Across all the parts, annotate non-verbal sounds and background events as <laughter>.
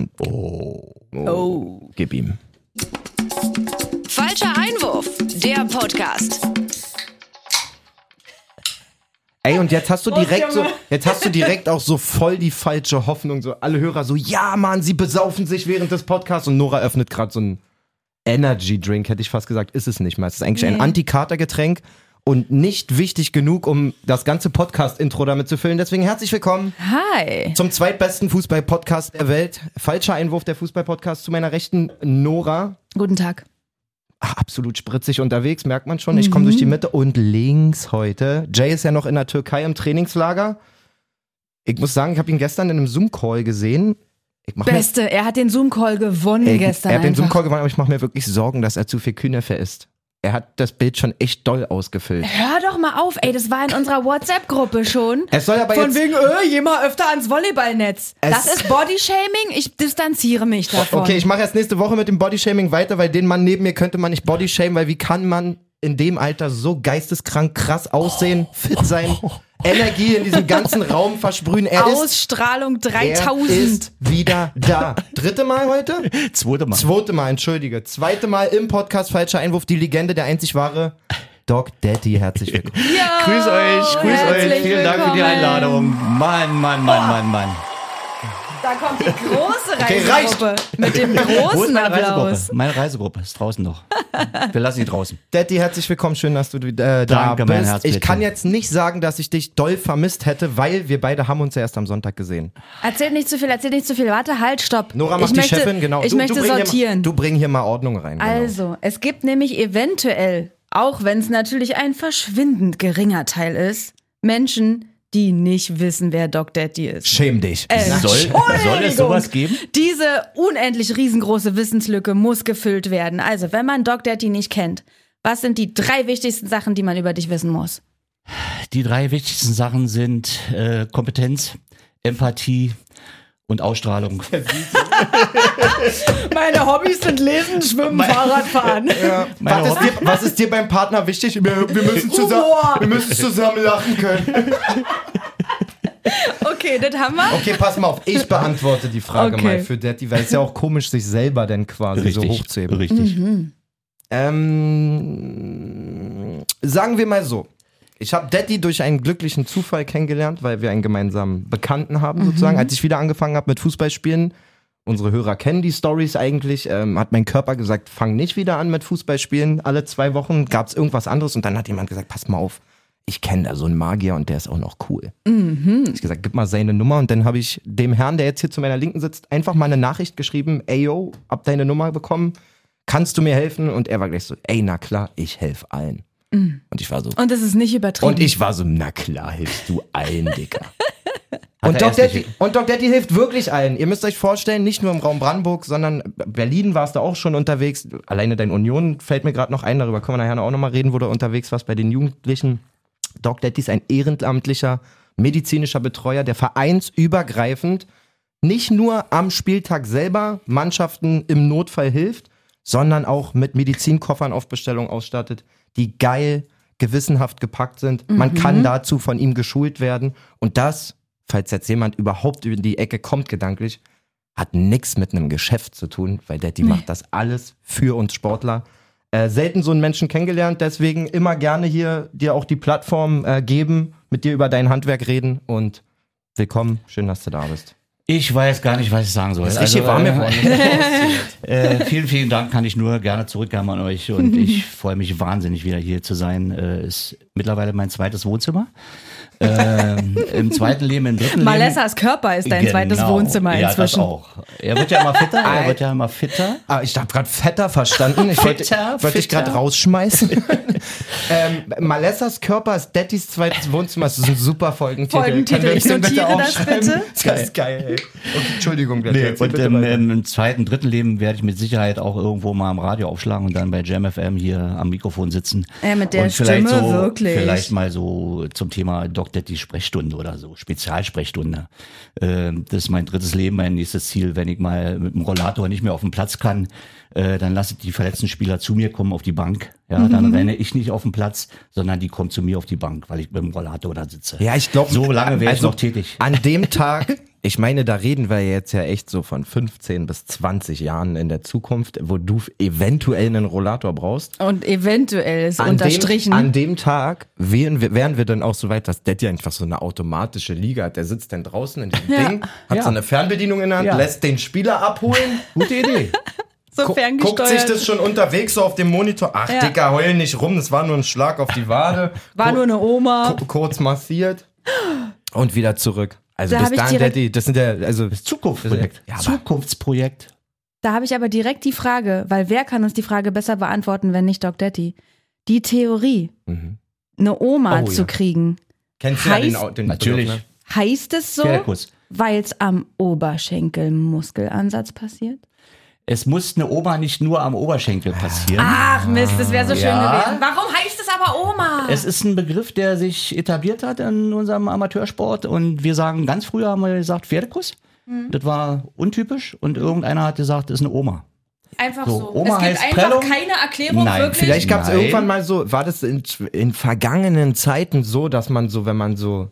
und Oh. Oh. gib ihm. Falscher Einwurf, der Podcast. Ey, und jetzt hast du direkt so, jetzt hast du direkt auch so voll die falsche Hoffnung. So alle Hörer so, ja, Mann, sie besaufen sich während des Podcasts und Nora öffnet gerade so ein Energy Drink, hätte ich fast gesagt, ist es nicht mal. Es ist eigentlich ein Nee. Anti-Kater-Getränk und nicht wichtig genug, um das ganze Podcast-Intro damit zu füllen. Deswegen herzlich willkommen Hi. zum zweitbesten Fußball-Podcast der Welt. Falscher Einwurf der Fußball-Podcast zu meiner rechten Nora. Guten Tag. Ah, absolut spritzig unterwegs, merkt man schon. Ich komme durch die Mitte und links heute. Jay ist ja noch in der Türkei im Trainingslager. Ich muss sagen, ich habe ihn gestern in einem Zoom-Call gesehen. Beste, er hat den Zoom-Call gewonnen ey, gestern. er hat den einfach. Zoom-Call gewonnen, aber ich mache mir wirklich Sorgen, dass er zu viel Kühnefe isst. Er hat das Bild schon echt doll ausgefüllt. Hör doch mal auf, ey, das war in unserer WhatsApp-Gruppe schon. Es soll aber Von jetzt... wegen, äh, geh mal öfter ans Volleyballnetz. Das ist Bodyshaming, ich distanziere mich davon. Okay, ich mache erst nächste Woche mit dem Bodyshaming weiter, weil den Mann neben mir könnte man nicht bodyshamen, weil wie kann man in dem Alter so geisteskrank krass aussehen, fit sein, Energie in diesem ganzen Raum versprühen? Er ist Ausstrahlung Er 3000. ist wieder da. Dritte Mal heute? Zweite Mal. Zweite Mal, entschuldige. Zweite Mal im Podcast Falscher Einwurf, die Legende, der einzig wahre Doc Daddy. Herzlich willkommen. Ja, Grüß euch, grüß euch. Vielen Dank für die willkommen. Einladung. Mann, Mann, Mann, Mann, Mann. Da kommt die große Okay, Reisegruppe mit dem großen meine Reisegruppe? Applaus. Meine Reisegruppe ist draußen noch. <laughs> Wir lassen sie draußen. Daddy, herzlich willkommen. Schön, dass du äh, da Danke, mein bist. Herz, ich bitte. kann jetzt nicht sagen, dass ich dich doll vermisst hätte, weil wir beide haben uns ja erst am Sonntag gesehen. Erzähl nicht zu viel, erzähl nicht zu viel. Warte, halt, stopp. Nora ich macht die möchte, Chefin, genau. Ich du, möchte du sortieren. mal, du bring hier mal Ordnung rein. Genau. Also, es gibt nämlich eventuell, auch wenn es natürlich ein verschwindend geringer Teil ist, Menschen, die nicht wissen, wer Doc Daddy ist. Schäm dich. Äh, Soll, soll es sowas geben? Diese unendlich riesengroße Wissenslücke muss gefüllt werden. Also, wenn man Doc Daddy nicht kennt, was sind die drei wichtigsten Sachen, die man über dich wissen muss? Die drei wichtigsten Sachen sind äh, Kompetenz, Empathie und Ausstrahlung. <laughs> <laughs> Meine Hobbys sind Lesen, Schwimmen, Fahrradfahren. <laughs> Meine Was ist, dir, was ist dir beim Partner wichtig? Wir, wir, müssen, zusammen, wir müssen zusammen lachen können. Okay, das haben wir. Okay, pass mal auf. Ich beantworte die Frage Okay. mal für Daddy, weil es ist ja auch komisch, sich selber dann quasi so Richtig, hochzuheben. richtig. Ähm, sagen wir mal so. Ich habe Daddy durch einen glücklichen Zufall kennengelernt, weil wir einen gemeinsamen Bekannten haben, sozusagen. Als ich wieder angefangen habe mit Fußballspielen, unsere Hörer kennen die Stories eigentlich, ähm, hat mein Körper gesagt, fang nicht wieder an mit Fußballspielen. Alle zwei Wochen gab es irgendwas anderes und dann hat jemand gesagt, pass mal auf, ich kenne da so einen Magier und der ist auch noch cool. Ich gesagt, gib mal seine Nummer und dann habe ich dem Herrn, der jetzt hier zu meiner Linken sitzt, einfach mal eine Nachricht geschrieben, ey yo, hab deine Nummer bekommen, kannst du mir helfen? Und er war gleich so, ey, na klar, ich helfe allen. Und ich war so, Und es ist nicht übertrieben. und ich war so, na klar, hilfst du allen, <laughs> Dicker. Und Doc, Daddy, und Doc Daddy hilft wirklich allen. Ihr müsst euch vorstellen, nicht nur im Raum Brandenburg, sondern Berlin warst du auch schon unterwegs. Alleine dein Union fällt mir gerade noch ein, darüber können wir nachher auch nochmal reden, wo du unterwegs warst bei den Jugendlichen. Doc Daddy ist ein ehrenamtlicher medizinischer Betreuer, der vereinsübergreifend nicht nur am Spieltag selber Mannschaften im Notfall hilft, sondern auch mit Medizinkoffern auf Bestellung ausstattet, die geil, gewissenhaft gepackt sind. Man kann dazu von ihm geschult werden. Und das, falls jetzt jemand überhaupt über die Ecke kommt gedanklich, hat nichts mit einem Geschäft zu tun, weil Daddy macht das alles für uns Sportler. Äh, selten so einen Menschen kennengelernt, deswegen immer gerne hier dir auch die Plattform äh, geben, mit dir über dein Handwerk reden und willkommen, schön, dass du da bist. Ich weiß gar nicht, was ich sagen soll. Das ist richtig warm äh, geworden. <laughs> Äh, vielen, vielen Dank, kann ich nur gerne zurückgeben an euch und <laughs> ich freue mich wahnsinnig wieder hier zu sein. Äh, ist mittlerweile mein zweites Wohnzimmer. Ähm, Im zweiten Leben, im dritten Leben. Malessas Körper ist dein zweites Genau. Wohnzimmer ja, inzwischen. Das auch. Er wird ja immer fitter, er wird ja immer fitter. Ah, ich habe gerade fetter verstanden. Ich wollte, Fitter, wollte dich gerade rausschmeißen. <laughs> ähm, Malessas Körper ist Daddys zweites Wohnzimmer. Das ist ein super Folgentitel. Folgentitel. Ich notiere das bitte. Das ist geil, ey. Okay, Entschuldigung, Nee, und ähm, im zweiten, dritten Leben werde ich mit Sicherheit auch irgendwo mal am Radio aufschlagen und dann bei Jam FM hier am Mikrofon sitzen. Ja, mit der und vielleicht Stimme so, wirklich. Vielleicht mal so zum Thema Doc Daddy Sprechstunde oder so, Spezialsprechstunde. Ähm, das ist mein drittes Leben, mein nächstes Ziel. Wenn ich mal mit dem Rollator nicht mehr auf den Platz kann, äh, dann lasse ich die verletzten Spieler zu mir kommen auf die Bank. Ja, Mhm. dann renne ich nicht auf den Platz, sondern die kommen zu mir auf die Bank, weil ich mit dem Rollator da sitze. Ja, ich glaube. So lange wäre ich noch tätig. An dem Tag <laughs> Ich meine, da reden wir jetzt ja echt so von 15 bis 20 Jahren in der Zukunft, wo du eventuell einen Rollator brauchst. Und eventuell ist An unterstrichen. Dem, an dem Tag wären wir, wären wir dann auch so weit, dass Daddy einfach so eine automatische Liga hat. Der sitzt dann draußen in diesem Ja. Ding, hat Ja. so eine Fernbedienung in der Hand, Ja. lässt den Spieler abholen. <laughs> Gute Idee. so Gu- ferngesteuert. Guckt sich das schon unterwegs so auf dem Monitor. Ach, Ja. Dicker, heul nicht rum, das war nur ein Schlag auf die Wade. War Ku- nur eine Oma. ku- kurz massiert und wieder zurück. Also Da bis direkt- Daddy, das sind ja, also Zukunftsprojekt. Ja, Zukunftsprojekt. Da habe ich aber direkt die Frage, weil wer kann uns die Frage besser beantworten, wenn nicht Doc Daddy? Die Theorie, Mhm. eine Oma Oh, zu ja. kriegen. Kennst du ja den, den Natürlich. Begriff, ne? Heißt es so, weil es am Oberschenkelmuskelansatz passiert? Es muss eine Oma nicht nur am Oberschenkel passieren. Ach Mist, das wäre so schön Ja. gewesen. Warum heißt es aber Oma? Es ist ein Begriff, der sich etabliert hat in unserem Amateursport und wir sagen, ganz früher haben wir gesagt Pferdekuss. Hm. Das war untypisch und irgendeiner hat gesagt, das ist eine Oma. einfach so, so. Oma es gibt heißt einfach Prellung? keine Erklärung Nein, wirklich. Vielleicht gab es irgendwann mal so, war das in, in vergangenen Zeiten so, dass man so, wenn man so,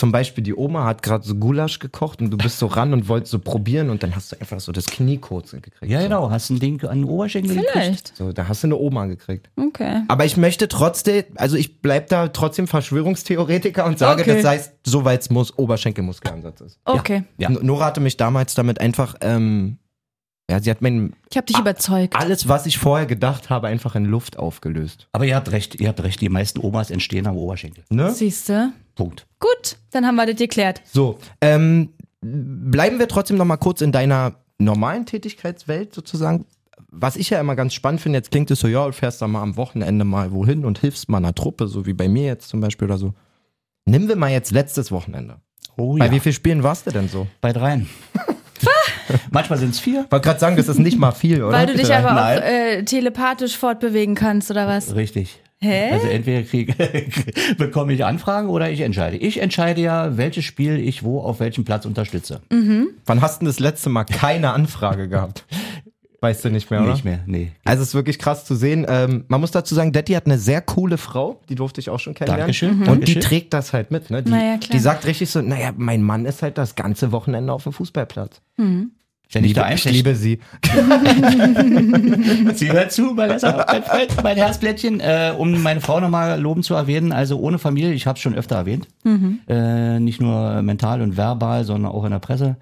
zum Beispiel die Oma hat gerade so Gulasch gekocht und du bist so ran und wolltest so probieren und dann hast du einfach so das Knie kurz gekriegt. Ja, so. genau. Hast ein Ding an den Oberschenkel gekriegt. Vielleicht. So, da hast du eine Oma gekriegt. Okay. Aber ich möchte trotzdem, also ich bleib da trotzdem Verschwörungstheoretiker und sage, Okay. das heißt, soweit es muss, Oberschenkelmuskelansatz ist. Okay. Ja. N- Nora hatte mich damals damit einfach, ähm, ja, sie hat mein, Ich habe dich überzeugt. alles, was ich vorher gedacht habe, einfach in Luft aufgelöst. Aber ihr habt recht, ihr habt recht. Die meisten Omas entstehen am Oberschenkel. Ne? Siehst du? Punkt. Gut, dann haben wir das geklärt. So, ähm, bleiben wir trotzdem noch mal kurz in deiner normalen Tätigkeitswelt sozusagen. Was ich ja immer ganz spannend finde, jetzt klingt es so, ja, du fährst da mal am Wochenende mal wohin und hilfst mal einer Truppe, so wie bei mir jetzt zum Beispiel oder so. Nehmen wir mal jetzt letztes Wochenende. Oh Bei ja. wie vielen Spielen warst du denn so? Bei dreien. <laughs> Manchmal sind es vier. Ich wollte gerade sagen, das ist nicht mal viel, oder? Weil du dich aber auch äh, telepathisch fortbewegen kannst, oder was? Richtig. Hä? Also entweder kriege, <laughs> bekomme ich Anfragen oder ich entscheide. Ich entscheide ja, welches Spiel ich wo auf welchem Platz unterstütze. Wann hast du denn das letzte Mal keine Anfrage gehabt? Weißt du nicht mehr, oder? Nicht mehr, nee. Also es ist wirklich krass zu sehen. Ähm, man muss dazu sagen, Detti hat eine sehr coole Frau, die durfte ich auch schon kennenlernen. Dankeschön, Und Dankeschön. die trägt das halt mit. Ne? Die, Na ja, klar. die sagt richtig so, naja, mein Mann ist halt das ganze Wochenende auf dem Fußballplatz. Wenn ich da ich liebe sie. <laughs> Sie hört zu, mein, mein, Herzblättchen, äh, um meine Frau nochmal loben zu erwähnen. Also ohne Familie, ich habe es schon öfter erwähnt, äh, nicht nur mental und verbal, sondern auch in der Presse.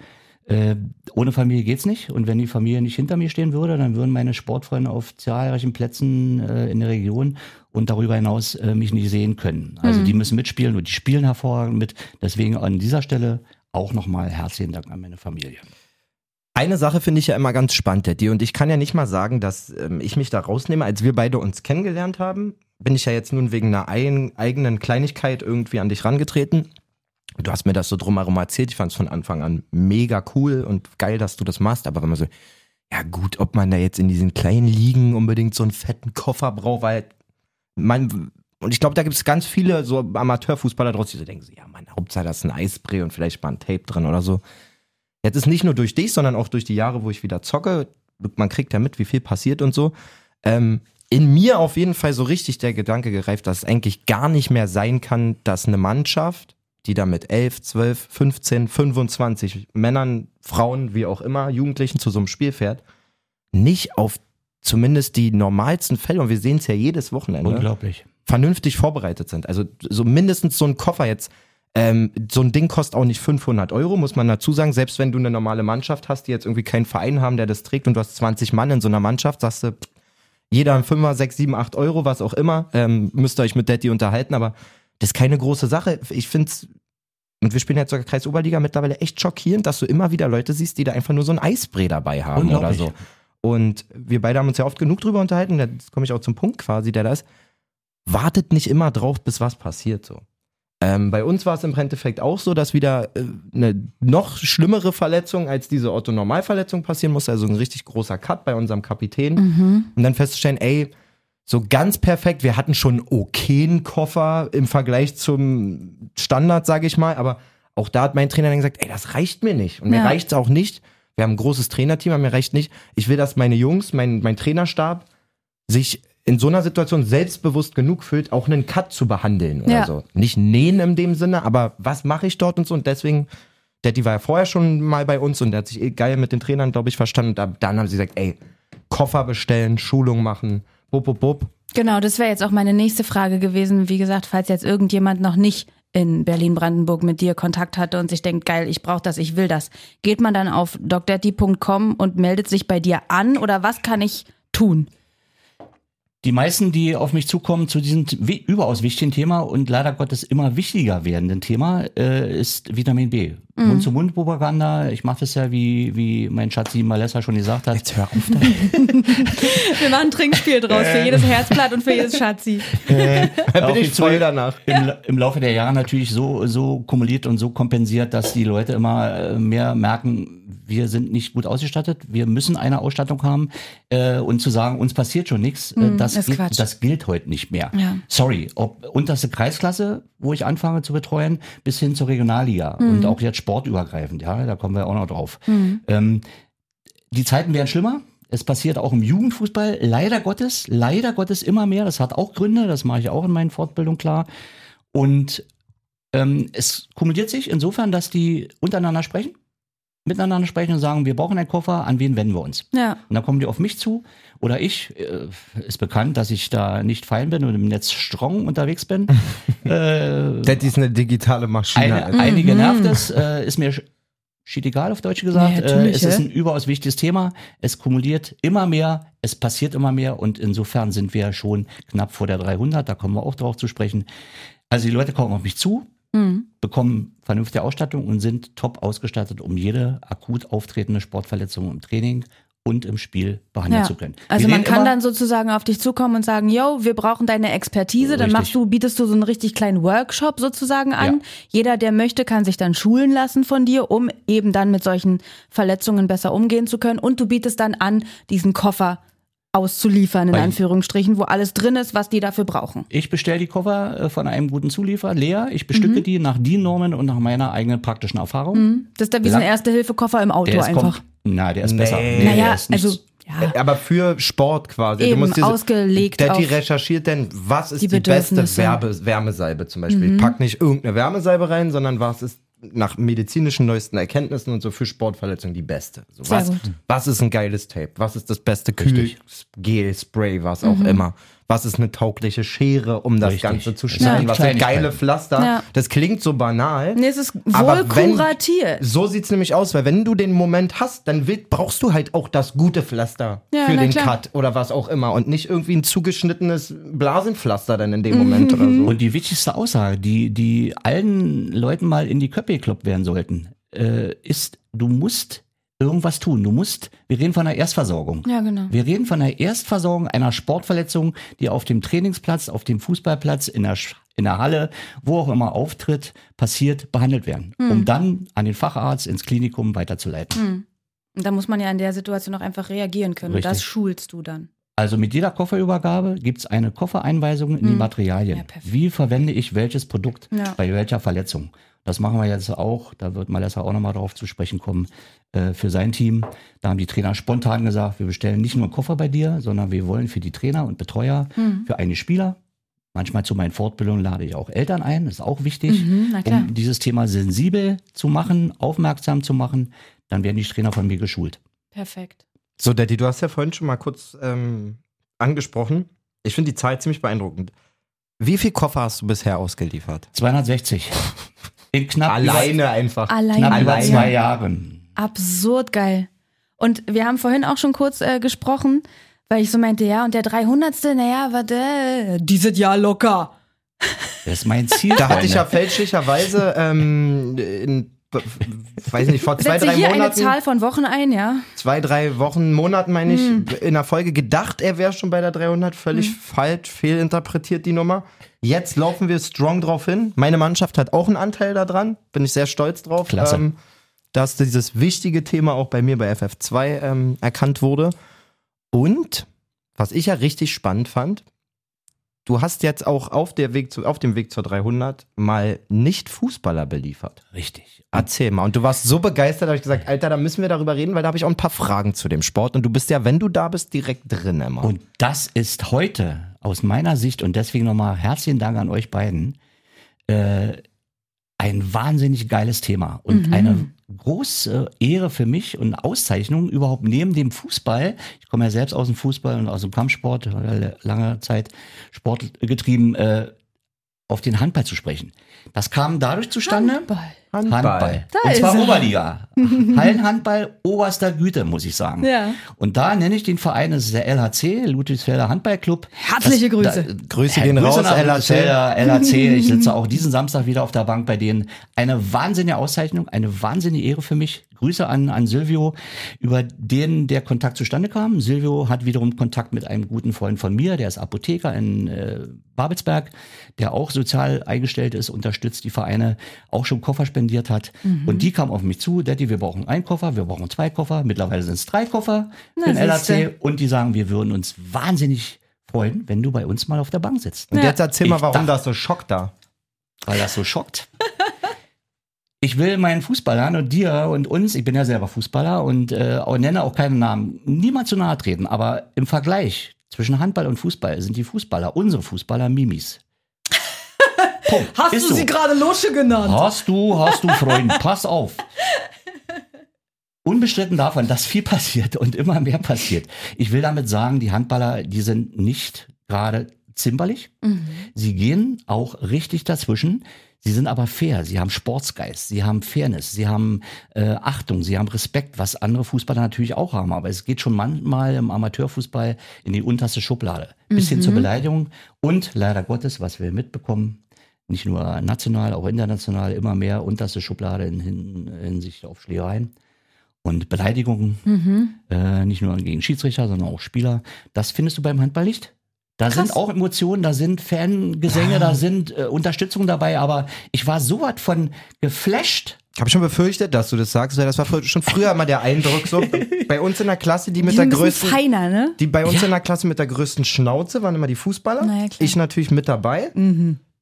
Äh, ohne Familie geht's nicht. Und wenn die Familie nicht hinter mir stehen würde, dann würden meine Sportfreunde auf zahlreichen Plätzen äh, in der Region und darüber hinaus äh, mich nicht sehen können. Also die müssen mitspielen und die spielen hervorragend mit. Deswegen an dieser Stelle auch nochmal herzlichen Dank an meine Familie. Eine Sache finde ich ja immer ganz spannend, Detti. Und ich kann ja nicht mal sagen, dass ähm, ich mich da rausnehme. Als wir beide uns kennengelernt haben, bin ich ja jetzt nun wegen einer ein, eigenen Kleinigkeit irgendwie an dich rangetreten. Du hast mir das so drumherum erzählt. Ich fand es von Anfang an mega cool und geil, dass du das machst. Aber wenn man so, ja gut, ob man da jetzt in diesen kleinen Ligen unbedingt so einen fetten Koffer braucht, weil man, und ich glaube, da gibt es ganz viele so Amateurfußballer draußen, die so denken, so, ja, meine Hauptsache da ist ein Eispray und vielleicht mal ein Tape drin oder so. Jetzt ist nicht nur durch dich, sondern auch durch die Jahre, wo ich wieder zocke. Man kriegt ja mit, wie viel passiert und so. Ähm, in mir auf jeden Fall so richtig der Gedanke gereift, dass es eigentlich gar nicht mehr sein kann, dass eine Mannschaft, die da mit 11, 12, 15, 25 Männern, Frauen, wie auch immer, Jugendlichen zu so einem Spiel fährt, nicht auf zumindest die normalsten Fälle, und wir sehen es ja jedes Wochenende, Unglaublich. vernünftig vorbereitet sind. Also so mindestens so ein Koffer jetzt. Ähm, so ein Ding kostet auch nicht 500 Euro, muss man dazu sagen. Selbst wenn du eine normale Mannschaft hast, die jetzt irgendwie keinen Verein haben, der das trägt und du hast 20 Mann in so einer Mannschaft, sagst du, pff, jeder ein Fünfer, sechs, sieben, acht Euro, was auch immer, ähm, müsst ihr euch mit Daddy unterhalten, aber das ist keine große Sache. Ich finde es, und wir spielen jetzt sogar Kreisoberliga mittlerweile echt schockierend, dass du immer wieder Leute siehst, die da einfach nur so ein Eispray dabei haben oder so. Und wir beide haben uns ja oft genug drüber unterhalten, jetzt komme ich auch zum Punkt quasi, der da ist. Wartet nicht immer drauf, bis was passiert so. Ähm, bei uns war es im Endeffekt auch so, dass wieder äh, eine noch schlimmere Verletzung als diese Otto-Normalverletzung passieren musste, also ein richtig großer Cut bei unserem Kapitän. Mhm. Und dann festzustellen, ey, so ganz perfekt, wir hatten schon einen okayen Koffer im Vergleich zum Standard, sage ich mal, aber auch da hat mein Trainer dann gesagt, ey, das reicht mir nicht. Und mir Ja. reicht's auch nicht. Wir haben ein großes Trainerteam, aber mir reicht nicht. Ich will, dass meine Jungs, mein, mein Trainerstab, sich in so einer Situation selbstbewusst genug fühlt, auch einen Cut zu behandeln oder Ja. so. Nicht nähen in dem Sinne, aber was mache ich dort und so. Und deswegen Daddy war ja vorher schon mal bei uns und der hat sich eh geil mit den Trainern, glaube ich, verstanden. Da, dann haben sie gesagt, ey, Koffer bestellen, Schulung machen, bub, bub, bub. Genau, das wäre jetzt auch meine nächste Frage gewesen. Wie gesagt, falls jetzt irgendjemand noch nicht in Berlin-Brandenburg mit dir Kontakt hatte und sich denkt, geil, ich brauche das, ich will das. Geht man dann auf docdetti.com und meldet sich bei dir an oder was kann ich tun? Die meisten, die auf mich zukommen zu diesem überaus wichtigen Thema und leider Gottes immer wichtiger werdenden Thema, äh, ist Vitamin B. Mund-zu-Mund-Propaganda. Ich mache das ja, wie, wie mein Schatzi Malessa schon gesagt hat. Jetzt hör auf da. <laughs> Wir machen ein Trinkspiel draus für jedes Herzblatt und für jedes Schatzi. Da Auch bin ich voll danach. Im, Im Laufe der Jahre natürlich so, so kumuliert und so kompensiert, dass die Leute immer äh, mehr merken, wir sind nicht gut ausgestattet, wir müssen eine Ausstattung haben äh, und zu sagen, uns passiert schon nichts, äh, das, ist gilt, Quatsch. das gilt heute nicht mehr. Ja. Sorry, ob unterste Kreisklasse, wo ich anfange zu betreuen, bis hin zur Regionalliga und auch jetzt sportübergreifend, ja, da kommen wir auch noch drauf. Ähm, die Zeiten werden schlimmer. Es passiert auch im Jugendfußball, leider Gottes, leider Gottes immer mehr. Das hat auch Gründe, das mache ich auch in meinen Fortbildungen klar. Und ähm, es kumuliert sich insofern, dass die untereinander sprechen, miteinander sprechen und sagen, wir brauchen einen Koffer, an wen wenden wir uns? Ja. Und dann kommen die auf mich zu. Oder ich, äh, ist bekannt, dass ich da nicht fein bin und im Netz strong unterwegs bin. <laughs> äh, Daddy ist eine digitale Maschine. eine, Alter. Einige nervt es, äh, ist mir sch- schied egal auf Deutsch gesagt. Ja, äh, es ist ein überaus wichtiges Thema. Es kumuliert immer mehr, es passiert immer mehr und insofern sind wir schon knapp vor der 300. Da kommen wir auch drauf zu sprechen. Also die Leute kommen auf mich zu, Mhm. bekommen vernünftige Ausstattung und sind top ausgestattet, um jede akut auftretende Sportverletzung im Training und im Spiel behandeln Ja. zu können. Also Wir man kann dann sozusagen auf dich zukommen und sagen, yo, wir brauchen deine Expertise. Dann Richtig. machst du, bietest du so einen richtig kleinen Workshop sozusagen an. Ja. Jeder, der möchte, kann sich dann schulen lassen von dir, um eben dann mit solchen Verletzungen besser umgehen zu können. Und du bietest dann an, diesen Koffer auszuliefern, in Bei- Anführungsstrichen, wo alles drin ist, was die dafür brauchen. Ich bestelle die Koffer äh, von einem guten Zulieferer, leer. Ich bestücke die nach DIN-Normen und nach meiner eigenen praktischen Erfahrung. Das ist dann wie so ein Erste-Hilfe-Koffer im Auto Der ist einfach. Na, der ist Nee. besser. Naja, der Naja, ist nicht- also, ja. Aber für Sport quasi. Eben, du musst diese, ausgelegt Daddy auf recherchiert denn, was ist die die, beste. Mhm. Werbe, Wärmesalbe zum Beispiel. Pack nicht irgendeine Wärmesalbe rein, sondern was ist nach medizinischen neuesten Erkenntnissen und so für Sportverletzungen die beste. So, was, was ist ein geiles Tape? Was ist das beste. Kühlgel, Spray, was Mhm. auch immer? Was ist eine taugliche Schere, um das Richtig. Ganze zu schneiden? sind Was sind geile Pflaster? Ja. Das klingt so banal. Nee, es ist Aber wohl wenn- kuratiert. So sieht's nämlich aus, weil wenn du den Moment hast, dann will, brauchst du halt auch das gute Pflaster Ja, für den klar. Cut oder was auch immer und nicht irgendwie ein zugeschnittenes Blasenpflaster dann in dem Moment oder so. Und die wichtigste Aussage, die, die allen Leuten mal in die Köpfe gekloppt werden sollten, äh, ist, du musst irgendwas tun. Du musst, wir reden von einer Erstversorgung. Ja, genau. Wir reden von einer Erstversorgung einer Sportverletzung, die auf dem Trainingsplatz, auf dem Fußballplatz, in der, Sch- in der Halle, wo auch immer auftritt, passiert, behandelt werden, Hm. um dann an den Facharzt ins Klinikum weiterzuleiten. Und da muss man ja in der Situation auch einfach reagieren können. Und das Richtig. schulst du dann. Also mit jeder Kofferübergabe gibt's eine Koffereinweisung in die Materialien. Hm. Ja, perfekt. Wie verwende ich welches Produkt Ja. bei welcher Verletzung? Das machen wir jetzt auch, da wird Malessa auch nochmal drauf zu sprechen kommen, äh, für sein Team. Da haben die Trainer spontan gesagt, wir bestellen nicht nur einen Koffer bei dir, sondern wir wollen für die Trainer und Betreuer, Hm. für eine Spieler, manchmal zu meinen Fortbildungen lade ich auch Eltern ein, das ist auch wichtig, Mhm, um dieses Thema sensibel zu machen, aufmerksam zu machen. Dann werden die Trainer von mir geschult. Perfekt. So, Daddy, du hast ja vorhin schon mal kurz ähm, angesprochen. Ich finde die Zahl ziemlich beeindruckend. Wie viel Koffer hast du bisher ausgeliefert? 260. In knapp Alleine einfach. Alleine. Knapp über Alleine. zwei Jahren. Absurd geil. Und wir haben vorhin auch schon kurz äh, gesprochen, weil ich so meinte, ja, und der 300. Naja, warte, dieses Jahr locker. Das ist mein Ziel. Da hatte ich ja fälschlicherweise, ähm, in, weiß nicht, vor zwei, Setze drei hier eine Monaten, Zahl von Wochen ein, ja? zwei, drei Wochen, Monaten meine ich, Hm. in der Folge gedacht, er wäre schon bei der 300, völlig Hm. falsch, fehlinterpretiert die Nummer. Jetzt laufen wir strong drauf hin. Meine Mannschaft hat auch einen Anteil daran, bin ich sehr stolz drauf. Klasse. Ähm, dass dieses wichtige Thema auch bei mir bei FF2 ähm, erkannt wurde. Und, was ich ja richtig spannend fand, du hast jetzt auch auf, der Weg zu, auf dem Weg zur 300 mal nicht Fußballer beliefert. Richtig. Erzähl mal. Und du warst so begeistert, da habe ich gesagt, Alter, da müssen wir darüber reden, weil da habe ich auch ein paar Fragen zu dem Sport. Und du bist ja, wenn du da bist, direkt drin immer. Und das ist heute aus meiner Sicht und deswegen nochmal herzlichen Dank an euch beiden. Äh, ein wahnsinnig geiles Thema und eine große Ehre für mich und Auszeichnung überhaupt neben dem Fußball. Ich komme ja selbst aus dem Fußball und aus dem Kampfsport, lange Zeit Sport getrieben, äh, auf den Handball zu sprechen. Das kam dadurch zustande. Handball. Handball. Da und zwar er. Oberliga. <laughs> Hallenhandball oberster Güte, muss ich sagen. Ja. Und da nenne ich den Verein, das ist der LHC, Ludwigsfelder Handballclub. Herzliche das, Grüße. Da, Grüße gehen raus, LHC. LHC. Ich sitze <laughs> auch diesen Samstag wieder auf der Bank bei denen. Eine wahnsinnige Auszeichnung, eine wahnsinnige Ehre für mich. Grüße an, an Silvio, über den der Kontakt zustande kam. Silvio hat wiederum Kontakt mit einem guten Freund von mir, der ist Apotheker in äh, Babelsberg, der auch sozial eingestellt ist, unterstützt die Vereine, auch schon Koffer spendiert hat. Mhm. Und die kam auf mich zu, Daddy, wir brauchen einen Koffer, wir brauchen zwei Koffer, mittlerweile sind es drei Koffer Na, für den. LAC und die sagen, wir würden uns wahnsinnig freuen, wenn du bei uns mal auf der Bank sitzt. Und jetzt erzähl mal, warum das so schockt da. Weil das so schockt. Ich will meinen Fußballern und dir und uns, ich bin ja selber Fußballer und äh, auch, nenne auch keinen Namen, niemand zu nahe treten, aber im Vergleich zwischen Handball und Fußball sind die Fußballer, unsere Fußballer, Mimis. <laughs> Punkt. Hast Ist du so. sie gerade Lusche genannt? Hast du, hast du, Freund, <laughs> pass auf. Unbestritten davon, dass viel passiert und immer mehr passiert. Ich will damit sagen, die Handballer, die sind nicht gerade zimperlich. Sie gehen auch richtig dazwischen. Sie sind aber fair. Sie haben Sportsgeist. Sie haben Fairness. Sie haben äh, Achtung. Sie haben Respekt, was andere Fußballer natürlich auch haben. Aber es geht schon manchmal im Amateurfußball in die unterste Schublade. Bis hin zur Beleidigung. Und leider Gottes, was wir mitbekommen, nicht nur national, auch international, immer mehr unterste Schublade in Hin Hinsicht auf Schlägereien und Beleidigungen, äh, nicht nur gegen Schiedsrichter, sondern auch Spieler. Das findest du beim Handball nicht. Da sind auch Emotionen, da sind Fangesänge, da sind äh, Unterstützung dabei, aber ich war so was von geflasht. Ich habe schon befürchtet, dass du das sagst, weil das war schon früher mal der Eindruck so <laughs> bei uns in der Klasse, die mit Die der größten feiner, ne? die bei uns Ja. in der Klasse mit der größten Schnauze waren immer die Fußballer. Na ja, klar. ich natürlich mit dabei.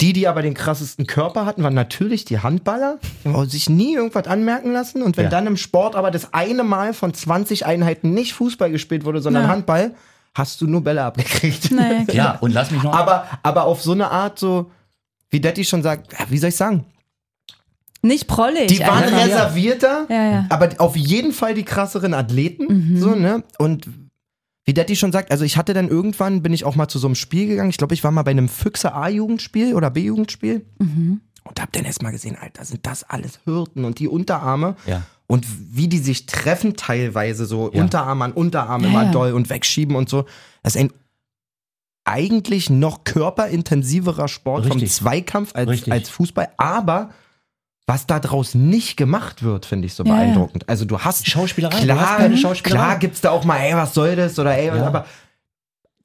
Die, die aber den krassesten Körper hatten, waren natürlich die Handballer. Die haben sich nie irgendwas anmerken lassen. Und wenn Ja. dann im Sport aber das eine Mal von 20 Einheiten nicht Fußball gespielt wurde, sondern Ja. Handball, hast du nur Bälle abgekriegt. <laughs> Naja, klar. <laughs> Ja, und lass mich noch. aber, aber auf so eine Art so, wie Detti schon sagt, wie soll ich sagen? Nicht prollig. Die waren einfach. reservierter, Ja, ja. aber auf jeden Fall die krasseren Athleten. So, ne? Und wie Detti schon sagt, also ich hatte dann irgendwann, bin ich auch mal zu so einem Spiel gegangen. Ich glaube, ich war mal bei einem Füchse A-Jugendspiel oder B-Jugendspiel. Und hab dann erst mal gesehen, Alter, sind das alles Hürden und die Unterarme. Ja. Und wie die sich treffen teilweise, so Ja. Unterarm an Unterarm Ja, immer ja. doll und wegschieben und so. Das ist ein eigentlich noch körperintensiverer Sport Richtig. vom Zweikampf als, Richtig. als Fußball. Aber was da draus nicht gemacht wird, finde ich so beeindruckend. Also du hast Schauspielerei, Klar, hast Schauspielerei. klar gibt's da auch mal, ey, was soll das? Oder ey, aber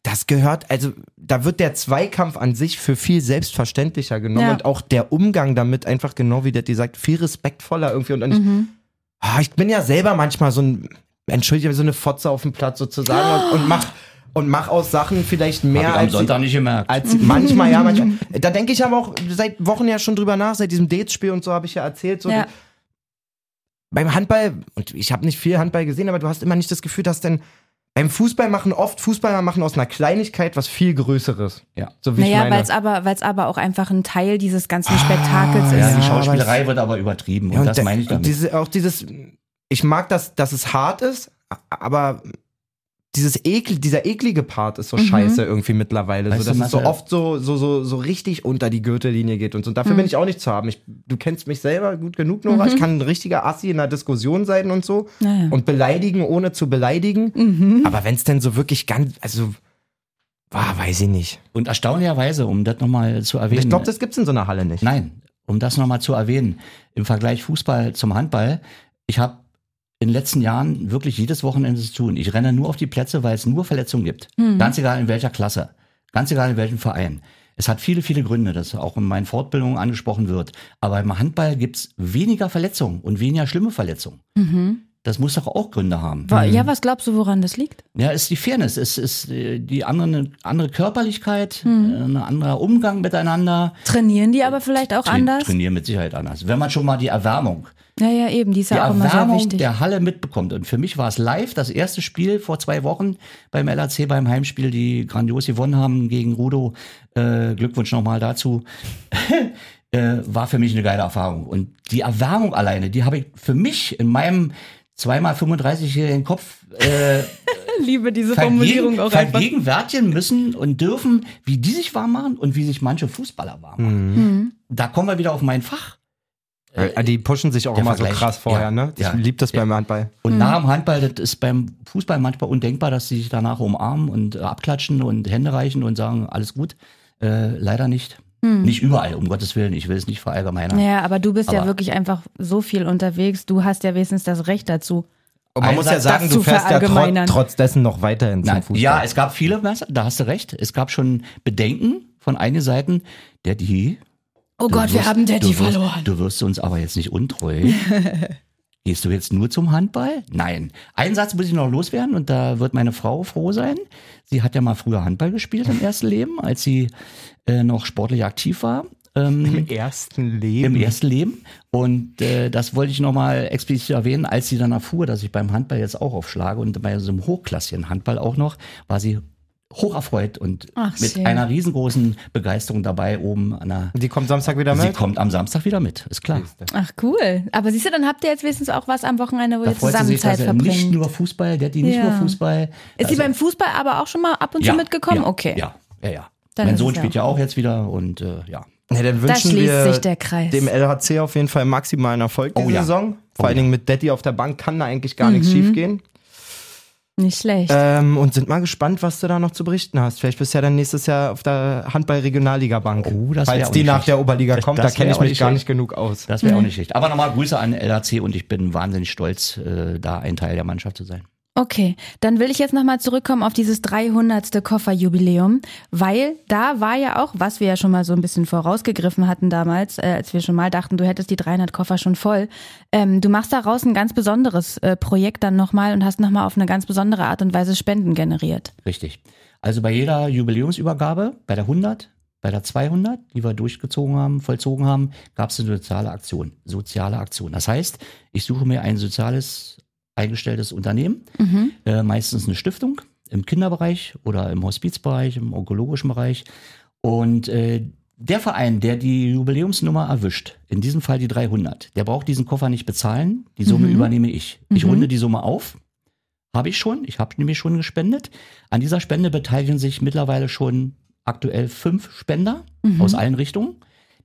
das gehört, also da wird der Zweikampf an sich für viel selbstverständlicher genommen Ja. und auch der Umgang damit einfach genau wie der die sagt, viel respektvoller irgendwie und, und Mhm. Ah, ich bin ja selber manchmal so ein, entschuldige, so eine Fotze auf dem Platz sozusagen und, und mach und mach aus Sachen vielleicht Hab mehr ich am als, Sonntag nicht gemerkt. als manchmal, ja, manchmal. Da denke ich aber auch seit Wochen ja schon drüber nach, seit diesem Dates-Spiel und so habe ich ja erzählt, so Ja. beim Handball, und ich habe nicht viel Handball gesehen, aber du hast immer nicht das Gefühl, dass denn beim Fußball machen oft Fußballer machen aus einer Kleinigkeit was viel Größeres. Ja. So wie ich Naja, meine. weil es aber, weil's aber auch einfach ein Teil dieses ganzen Spektakels ja, ist. die aber Schauspielerei wird aber übertrieben und, Ja, das der- meine ich und damit. Diese, auch dieses, ich mag das, dass es hart ist, aber dieses Ekel, dieser eklige Part ist so scheiße irgendwie mittlerweile. Weißt so, dass du, es so oft so, so, so, so richtig unter die Gürtellinie geht und so. Und dafür bin ich auch nicht zu haben. Ich, du kennst mich selber gut genug, Nora. Ich kann ein richtiger Assi in einer Diskussion sein und so. Naja. Und beleidigen, ohne zu beleidigen. Aber wenn es denn so wirklich ganz, also, war, weiß ich nicht. Und erstaunlicherweise, um das nochmal zu erwähnen. Ich glaube, das gibt's in so einer Halle nicht. Nein, um das nochmal zu erwähnen, im Vergleich Fußball zum Handball, ich habe in den letzten Jahren wirklich jedes Wochenende zu tun. Ich renne nur auf die Plätze, weil es nur Verletzungen gibt. Ganz egal in welcher Klasse, ganz egal in welchem Verein. Es hat viele, viele Gründe, dass auch in meinen Fortbildungen angesprochen wird. Aber im Handball gibt's weniger Verletzungen und weniger schlimme Verletzungen. Das muss doch auch Gründe haben. Ja, was glaubst du, woran das liegt? Ja, ist die Fairness, ist, ist äh, die andere, andere Körperlichkeit, Mhm. ein anderer Umgang miteinander. Trainieren die aber vielleicht auch Tra- anders? Trainieren mit Sicherheit anders. Wenn man schon mal die Erwärmung, Ja, ja, eben, die ist die ja auch immer sehr Erwärmung wichtig. der Halle mitbekommt. Und für mich war es live das erste Spiel vor zwei Wochen beim LAC, beim Heimspiel, die grandios gewonnen haben gegen Rudo. Äh, Glückwunsch nochmal dazu. <laughs> äh, war für mich eine geile Erfahrung. Und die Erwärmung alleine, die habe ich für mich in meinem zweimal 35-jährigen Kopf äh, <laughs> Liebe diese Formulierung auch einfach. vergegenwärtigen müssen und dürfen, wie die sich warm machen und wie sich manche Fußballer warm machen. Mhm. Da kommen wir wieder auf mein Fach. Äh, die pushen sich auch immer so Vergleich. krass vorher, Ja. ne? Ich Ja. lieb das Ja. beim Handball. Und nach dem Handball, das ist beim Fußball manchmal undenkbar, dass sie sich danach umarmen und äh, abklatschen und Hände reichen und sagen, alles gut. Äh, leider nicht. Nicht überall, um Gottes Willen. Ich will es nicht verallgemeinern. Ja, aber du bist ja Aber- wirklich einfach so viel unterwegs. Du hast ja wenigstens das Recht dazu. Und man Ein muss ja sagen, du fährst ja verallgemeinern. trotz, dessen noch weiterhin zum Nein, Fußball. ja, es gab viele, Messer, da hast du recht. Es gab schon Bedenken von einigen Seiten, der die. Oh du Gott, wir wirst- haben Daddy du wirst, verloren. Du wirst uns aber jetzt nicht untreu. <laughs> Gehst du jetzt nur zum Handball? Nein. Einen Satz muss ich noch loswerden und da wird meine Frau froh sein. Sie hat ja mal früher Handball gespielt im ersten Leben, als sie äh, noch sportlich aktiv war. Ähm, Im ersten Leben. im ersten Leben. Und äh, das wollte ich nochmal explizit erwähnen, als sie dann erfuhr, dass ich beim Handball jetzt auch aufschlage und bei so einem hochklassigen Handball auch noch, war sie hoch erfreut und Ach, mit schön. einer riesengroßen Begeisterung dabei oben an der. Die kommt Samstag wieder Sie mit? kommt am Samstag wieder mit, ist klar. Ach cool. Aber siehst du, dann habt ihr jetzt wenigstens auch was am Wochenende, wo Da ihr sie zusammen sich, dass Zeit nicht verbringt. nur Fußball, der hat die nicht Ja. nur Fußball. Ist sie Also, beim Fußball aber auch schon mal ab und ja, zu mitgekommen? Ja, okay. Ja, ja, ja. Dann mein Sohn spielt ja auch jetzt wieder und äh, ja. Ja, dann Da wünschen schließt wir sich der Kreis. dem LHC auf jeden Fall maximalen Erfolg diese Oh ja. Saison. Vor Oh allen ja. Dingen mit Daddy auf der Bank kann da eigentlich gar nichts Mhm. schief gehen. Nicht schlecht. Ähm, und sind mal gespannt, was du da noch zu berichten hast. Vielleicht bist du ja dann nächstes Jahr auf der Handball-Regionalliga-Bank. Oh, das Falls die nach schlecht. der Oberliga Das- kommt, da das kenne wär ich mich nicht gar schlecht. nicht genug aus. Das wäre auch nicht schlecht. Aber nochmal Grüße an LAC und ich bin wahnsinnig stolz, äh, da ein Teil der Mannschaft zu sein. Okay, dann will ich jetzt nochmal zurückkommen auf dieses 300. Kofferjubiläum, weil da war ja auch, was wir ja schon mal so ein bisschen vorausgegriffen hatten damals, äh, als wir schon mal dachten, du hättest die 300 Koffer schon voll. Ähm, du machst daraus ein ganz besonderes äh, Projekt dann nochmal und hast nochmal auf eine ganz besondere Art und Weise Spenden generiert. Richtig. Also bei jeder Jubiläumsübergabe, bei der 100, bei der 200, die wir durchgezogen haben, vollzogen haben, gab es eine soziale Aktion. Soziale Aktion. Das heißt, ich suche mir ein soziales eingestelltes Unternehmen, Mhm. äh, meistens eine Stiftung im Kinderbereich oder im Hospizbereich, im onkologischen Bereich. Und äh, der Verein, der die Jubiläumsnummer erwischt, in diesem Fall die 300, der braucht diesen Koffer nicht bezahlen, die Summe Mhm. übernehme ich. Ich Mhm. runde die Summe auf, habe ich schon, ich habe nämlich schon gespendet. An dieser Spende beteiligen sich mittlerweile schon aktuell fünf Spender Mhm. aus allen Richtungen.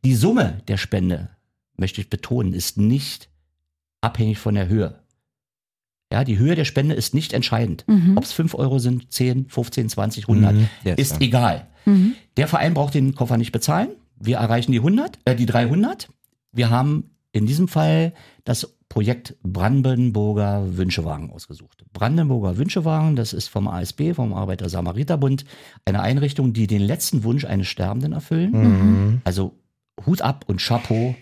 Die Summe der Spende, möchte ich betonen, ist nicht abhängig von der Höhe. Ja, die Höhe der Spende ist nicht entscheidend. Mhm. Ob es 5 Euro sind, 10, 15, 20, 100, Mhm. Yes, ist ja. egal. Mhm. Der Verein braucht den Koffer nicht bezahlen. Wir erreichen die 100, äh, die 300. Wir haben in diesem Fall das Projekt Brandenburger Wünschewagen ausgesucht. Brandenburger Wünschewagen, das ist vom ASB, vom Arbeiter-Samariter-Bund, eine Einrichtung, die den letzten Wunsch eines Sterbenden erfüllen. Mhm. Also Hut ab und Chapeau,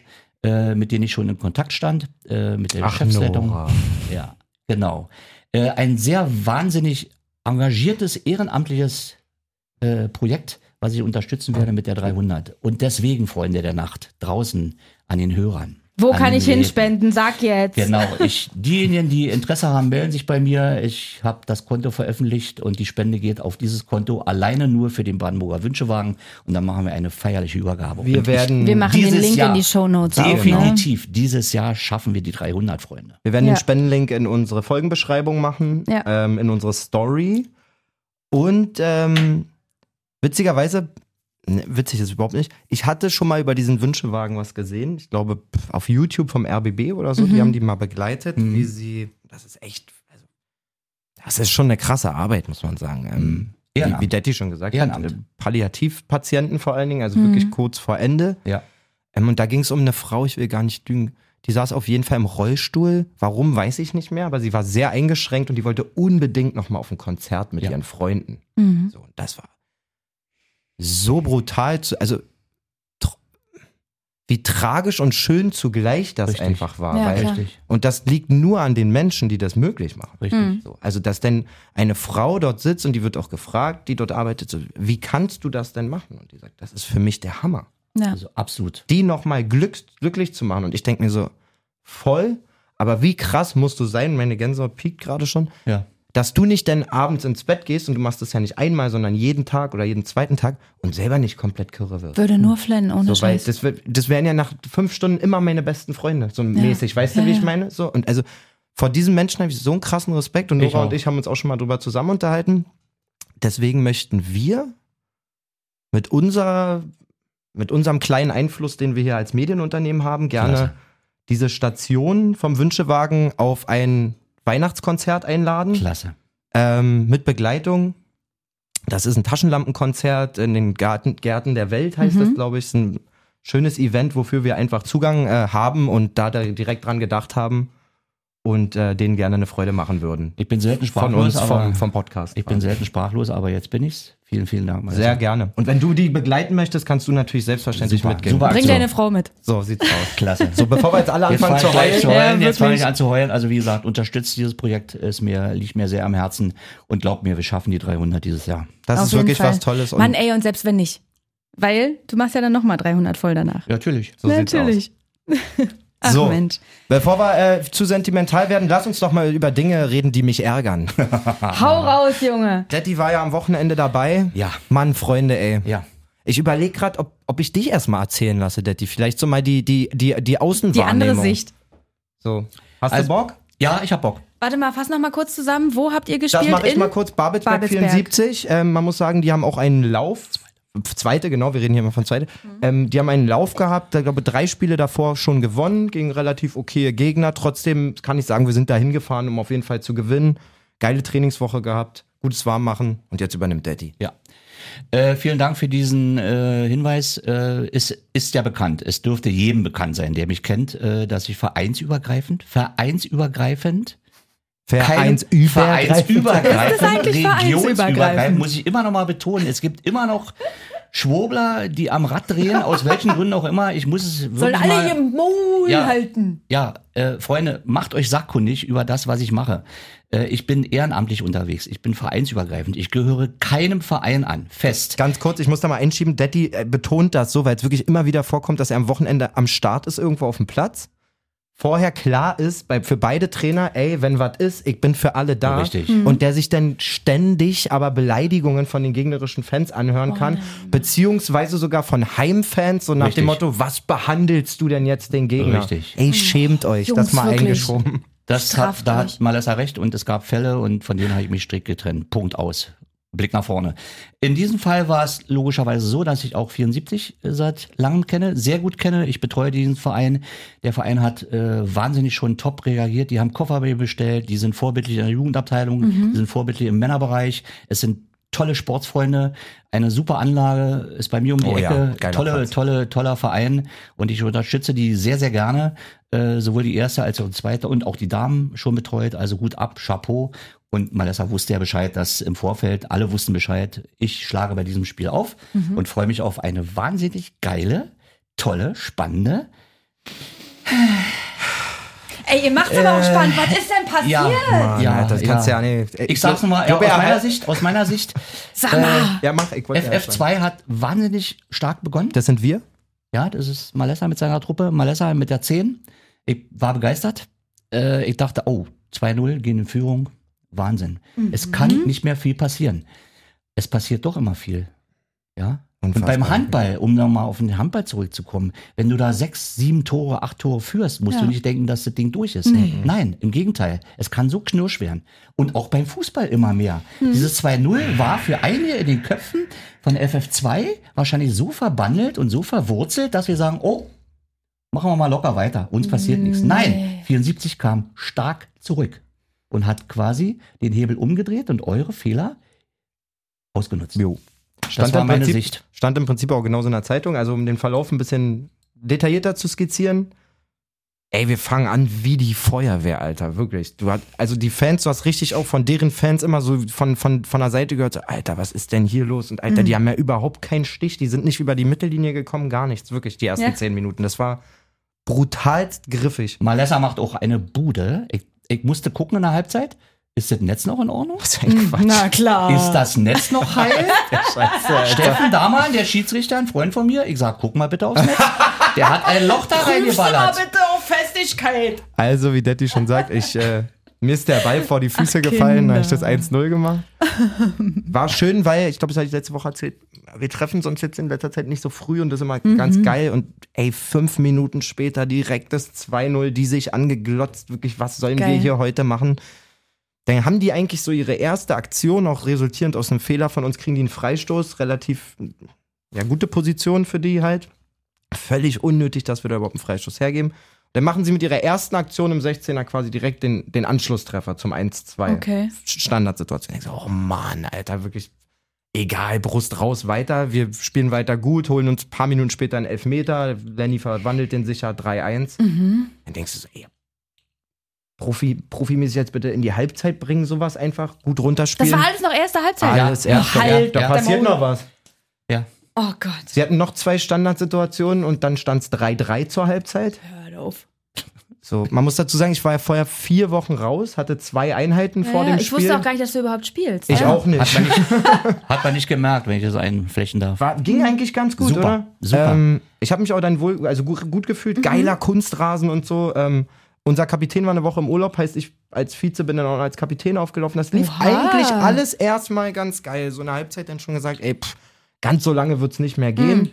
äh, mit denen ich schon in Kontakt stand, äh, mit der Ach, Geschäftsleitung. Nora. Ja, genau. Äh, ein sehr wahnsinnig engagiertes, ehrenamtliches äh, Projekt, was ich unterstützen werde mit der 300. Und deswegen, Freunde der Nacht, draußen an den Hörern. Wo an kann ich hinspenden? Sag jetzt. Genau, <laughs> ich, diejenigen, die Interesse haben, melden sich bei mir. Ich habe das Konto veröffentlicht und die Spende geht auf dieses Konto alleine nur für den Brandenburger Wünschewagen und dann machen wir eine feierliche Übergabe. Wir und werden, Wir machen den Link Jahr. in die Shownotes auch, ne? definitiv, dieses Jahr schaffen wir die 300, Freunde. wir werden Ja. den Spendenlink in unsere Folgenbeschreibung machen, Ja. ähm, in unsere Story. Und ähm, witzigerweise, ne, witzig ist überhaupt nicht, ich hatte schon mal über diesen Wünschewagen was gesehen. Ich glaube, auf YouTube vom RBB oder so, die haben die mal begleitet, Mhm. wie sie, das ist echt, also, das ist schon eine krasse Arbeit, muss man sagen. Ähm, wie, Ehrenamt. wie Detti schon gesagt Ehrenamt. hat, äh, Palliativpatienten vor allen Dingen, also Mhm. wirklich kurz vor Ende. Ja. Ähm, und da ging es um eine Frau, ich will gar nicht lügen. Die saß auf jeden Fall im Rollstuhl. Warum, weiß ich nicht mehr, aber sie war sehr eingeschränkt und die wollte unbedingt noch mal auf ein Konzert mit Ja. ihren Freunden. Mhm. So, und das war so brutal, zu, also tr- wie tragisch und schön zugleich das Richtig. einfach war. Ja, weil, und das liegt nur an den Menschen, die das möglich machen. richtig. Mhm. So, also, dass denn eine Frau dort sitzt und die wird auch gefragt, die dort arbeitet, so, wie kannst du das denn machen? Und die sagt, das ist für mich der Hammer Ja. Also absolut. die nochmal glück, glücklich zu machen. Und ich denke mir so, voll, aber wie krass musst du sein? Meine Gänsehaut piekt gerade schon. Ja. Dass du nicht dann abends ins Bett gehst und du machst das ja nicht einmal, sondern jeden Tag oder jeden zweiten Tag und selber nicht komplett kirre wirst. Würde nur flennen, ohne So, weil Scheiß. das, das wären ja nach fünf Stunden immer meine besten Freunde, so mäßig. Weißt Ja, du, wie ja. ich meine? So, und also vor diesen Menschen habe ich so einen krassen Respekt und Nora und ich haben uns auch schon mal drüber zusammen unterhalten. Deswegen möchten wir mit unserer, mit unserem kleinen Einfluss, den wir hier als Medienunternehmen haben, gerne Klasse. diese Station vom Wünschewagen auf ein Weihnachtskonzert einladen Klasse. ähm, mit Begleitung. Das ist ein Taschenlampenkonzert in den Garten, Gärten der Welt, heißt das, glaube ich. Ist ein schönes Event, wofür wir einfach Zugang äh, haben und da, da direkt dran gedacht haben und äh, denen gerne eine Freude machen würden. Ich bin selten Von sprachlos, uns, aber vom, vom Podcast. ich bin selten sprachlos, aber jetzt bin ich's. Vielen, vielen Dank. Marissa. Sehr gerne. Und wenn du die begleiten möchtest, kannst du natürlich selbstverständlich Super, mitgehen. super. Bring deine Frau mit. So sieht's aus. <laughs> Klasse. So, bevor wir jetzt alle Jetzt anfangen fange zu gleich zu heulen. heulen. Ja, jetzt fange ich an zu heulen. Also wie gesagt, unterstützt dieses Projekt. Ist mir, liegt mir sehr am Herzen. Und glaubt mir, wir schaffen die 300 dieses Jahr. Das Auf ist wirklich Fall. was Tolles. Und Mann, ey, und selbst wenn nicht. Weil du machst ja dann nochmal 300 voll danach. Ja, natürlich. so sieht's aus. <laughs> Ach So. Mensch. Bevor wir äh, zu sentimental werden, lass uns doch mal über Dinge reden, die mich ärgern. <laughs> Hau raus, Junge. Detti war ja am Wochenende dabei. Ja. Mann, Freunde, ey. Ja. Ich überlege gerade, ob, ob ich dich erstmal erzählen lasse, Detti. Vielleicht so mal die, die, die, die Die Außenwahrnehmung. andere Sicht. So. Hast Also- du Bock? Ja, ich hab Bock. Warte mal, fass noch mal kurz zusammen. Wo habt ihr gespielt? Das mache ich In? mal kurz. Babelsberg, Babelsberg. 74. Ähm, man muss sagen, die haben auch einen Lauf. Zweite, genau, wir reden hier mal von zweite. Mhm. Ähm, die haben einen Lauf gehabt, ich glaube drei Spiele davor schon gewonnen, gegen relativ okaye Gegner. Trotzdem kann ich sagen, wir sind da hingefahren, um auf jeden Fall zu gewinnen. Geile Trainingswoche gehabt, gutes Warmmachen und jetzt übernimmt Daddy. Ja. Äh, vielen Dank für diesen äh, Hinweis. Äh, ist, ist ja bekannt. Es dürfte jedem bekannt sein, der mich kennt, äh, dass ich vereinsübergreifend, vereinsübergreifend, Vereinsübergreifend. vereinsübergreifend, vereinsübergreifend? muss ich immer noch mal betonen. Es gibt immer noch Schwurbler, die am Rad drehen, aus welchen Gründen auch immer. Ich muss es wirklich Sollen alle mal, ihr Maul Ja. halten. Ja, äh, Freunde, macht euch sachkundig über das, was ich mache. Äh, ich bin ehrenamtlich unterwegs. Ich bin vereinsübergreifend. Ich gehöre keinem Verein an. Fest. Ganz kurz, ich muss da mal einschieben, Daddy äh, betont das so, weil es wirklich immer wieder vorkommt, dass er am Wochenende am Start ist, irgendwo auf dem Platz. Vorher klar ist, bei, für beide Trainer, ey, wenn was ist, ich bin für alle da. Richtig. Und der sich dann ständig aber Beleidigungen von den gegnerischen Fans anhören kann, beziehungsweise sogar von Heimfans, so nach Richtig. dem Motto, was behandelst du denn jetzt den Gegner? Richtig. Ey, schämt euch, Jungs, das mal wirklich. eingeschoben. Das hat, da hat Malessa recht und es gab Fälle und von denen habe ich mich strikt getrennt. Punkt aus. Blick nach vorne. In diesem Fall war es logischerweise so, dass ich auch 74 seit langem kenne, sehr gut kenne. Ich betreue diesen Verein. Der Verein hat äh, wahnsinnig schon top reagiert. Die haben Koffer bestellt, die sind vorbildlich in der Jugendabteilung, die sind vorbildlich im Männerbereich. Es sind tolle Sportsfreunde, eine super Anlage, ist bei mir um die Oh ja, Ecke, geiler tolle, Platz. tolle, toller Verein und ich unterstütze die sehr, sehr gerne. Äh, sowohl die erste als auch die zweite und auch die Damen schon betreut. Also gut ab, Chapeau. Und Malessa wusste ja Bescheid, dass im Vorfeld alle wussten Bescheid. Ich schlage bei diesem Spiel auf und freue mich auf eine wahnsinnig geile, tolle, spannende. Ey, ihr macht's aber auch spannend. Was ist denn passiert? ja, Mann, Alter, das kannst du ja nicht. Ich sag's nochmal, glaub, aus er- meiner Sicht, aus meiner Sicht, Sag mal. Ja, mach, ich wollte ja erst sagen. FF2 hat wahnsinnig stark begonnen. Das sind wir? Ja, das ist Malessa mit seiner Truppe, Malessa mit der 10. Ich war begeistert. Äh, ich dachte, oh, 2-0 gehen in Führung. Wahnsinn. Es kann nicht mehr viel passieren. Es passiert doch immer viel. Ja. Und Unfassbar. beim Handball, um nochmal auf den Handball zurückzukommen, wenn du da sechs, sieben Tore, acht Tore führst, musst Ja. du nicht denken, dass das Ding durch ist. Nein, im Gegenteil. Es kann so knirsch werden. Und auch beim Fußball immer mehr. Dieses 2-0 war für einige in den Köpfen von FF2 wahrscheinlich so verbandelt und so verwurzelt, dass wir sagen, oh, machen wir mal locker weiter. Uns passiert nichts. Nein, 74 kam stark zurück und hat quasi den Hebel umgedreht und eure Fehler ausgenutzt. Jo. Das war meine Prinzip, Sicht. Stand im Prinzip auch genauso in der Zeitung, also um den Verlauf ein bisschen detaillierter zu skizzieren. Ey, wir fangen an wie die Feuerwehr, Alter, wirklich. Du hast, also die Fans, du hast richtig auch von deren Fans immer so von, von, von der Seite gehört, so, Alter, was ist denn hier los? Und Alter, Mhm. die haben ja überhaupt keinen Stich, die sind nicht über die Mittellinie gekommen, gar nichts, wirklich, die ersten Ja. zehn Minuten. Das war brutalst griffig. Malessa macht auch eine Bude. Ich, ich musste gucken in der Halbzeit. Ist das Netz noch in Ordnung? Was für ein Quatsch. Na klar. Ist das Netz noch heil? <laughs> Steffen Dahlmann, der Schiedsrichter, ein Freund von mir, ich sag, guck mal bitte aufs Netz. Der hat ein Loch da reingeballert. bitte auf Festigkeit. Also, wie Detti schon sagt, ich, äh, Mir ist der Ball vor die Füße gefallen, da habe ich das 1-0 gemacht. <laughs> War schön, weil, ich glaube, das habe ich letzte Woche erzählt, wir treffen uns jetzt in letzter Zeit nicht so früh und das ist immer ganz geil. Und ey, fünf Minuten später direkt das 2-0, die sich angeglotzt, wirklich, was sollen wir Geil. hier heute machen? Dann haben die eigentlich so ihre erste Aktion, auch resultierend aus einem Fehler von uns, kriegen die einen Freistoß, relativ, ja, gute Position für die halt. Völlig unnötig, dass wir da überhaupt einen Freistoß hergeben. Dann machen sie mit ihrer ersten Aktion im 16er quasi direkt den, den Anschlusstreffer zum 1-2. Okay. Standardsituation. Ich so, oh Mann, Alter, wirklich egal, Brust raus, weiter. Wir spielen weiter gut, holen uns ein paar Minuten später einen Elfmeter. Lenny verwandelt den sicher 3-1. Mhm. Dann denkst du so, ey, Profi, profimäßig jetzt bitte in die Halbzeit bringen, sowas einfach gut Das runterspielen. war alles noch erste Halbzeit. alles Ja, erst. halt da ja. passiert der Maul. noch was. Oh Gott. Sie hatten noch zwei Standardsituationen und dann stand es 3-3 zur Halbzeit. Hör auf. So, man muss dazu sagen, ich war ja vorher vier Wochen raus, hatte zwei Einheiten vor Ja, dem ich Spiel. wusste auch gar nicht, dass du überhaupt spielst. ich ja. auch nicht. Hat man, nicht, <laughs> hat man nicht gemerkt, wenn ich das einflächen darf. War, ging eigentlich ganz gut, Super, oder? super. Ähm, ich habe mich auch dann wohl, also gut, gut gefühlt, geiler Kunstrasen und so. Ähm, unser Kapitän war eine Woche im Urlaub, heißt ich als Vize bin dann auch als Kapitän aufgelaufen. Das lief Oha. eigentlich alles erstmal ganz geil. So eine Halbzeit dann schon gesagt, ey, pff, ganz so lange wird's nicht mehr gehen.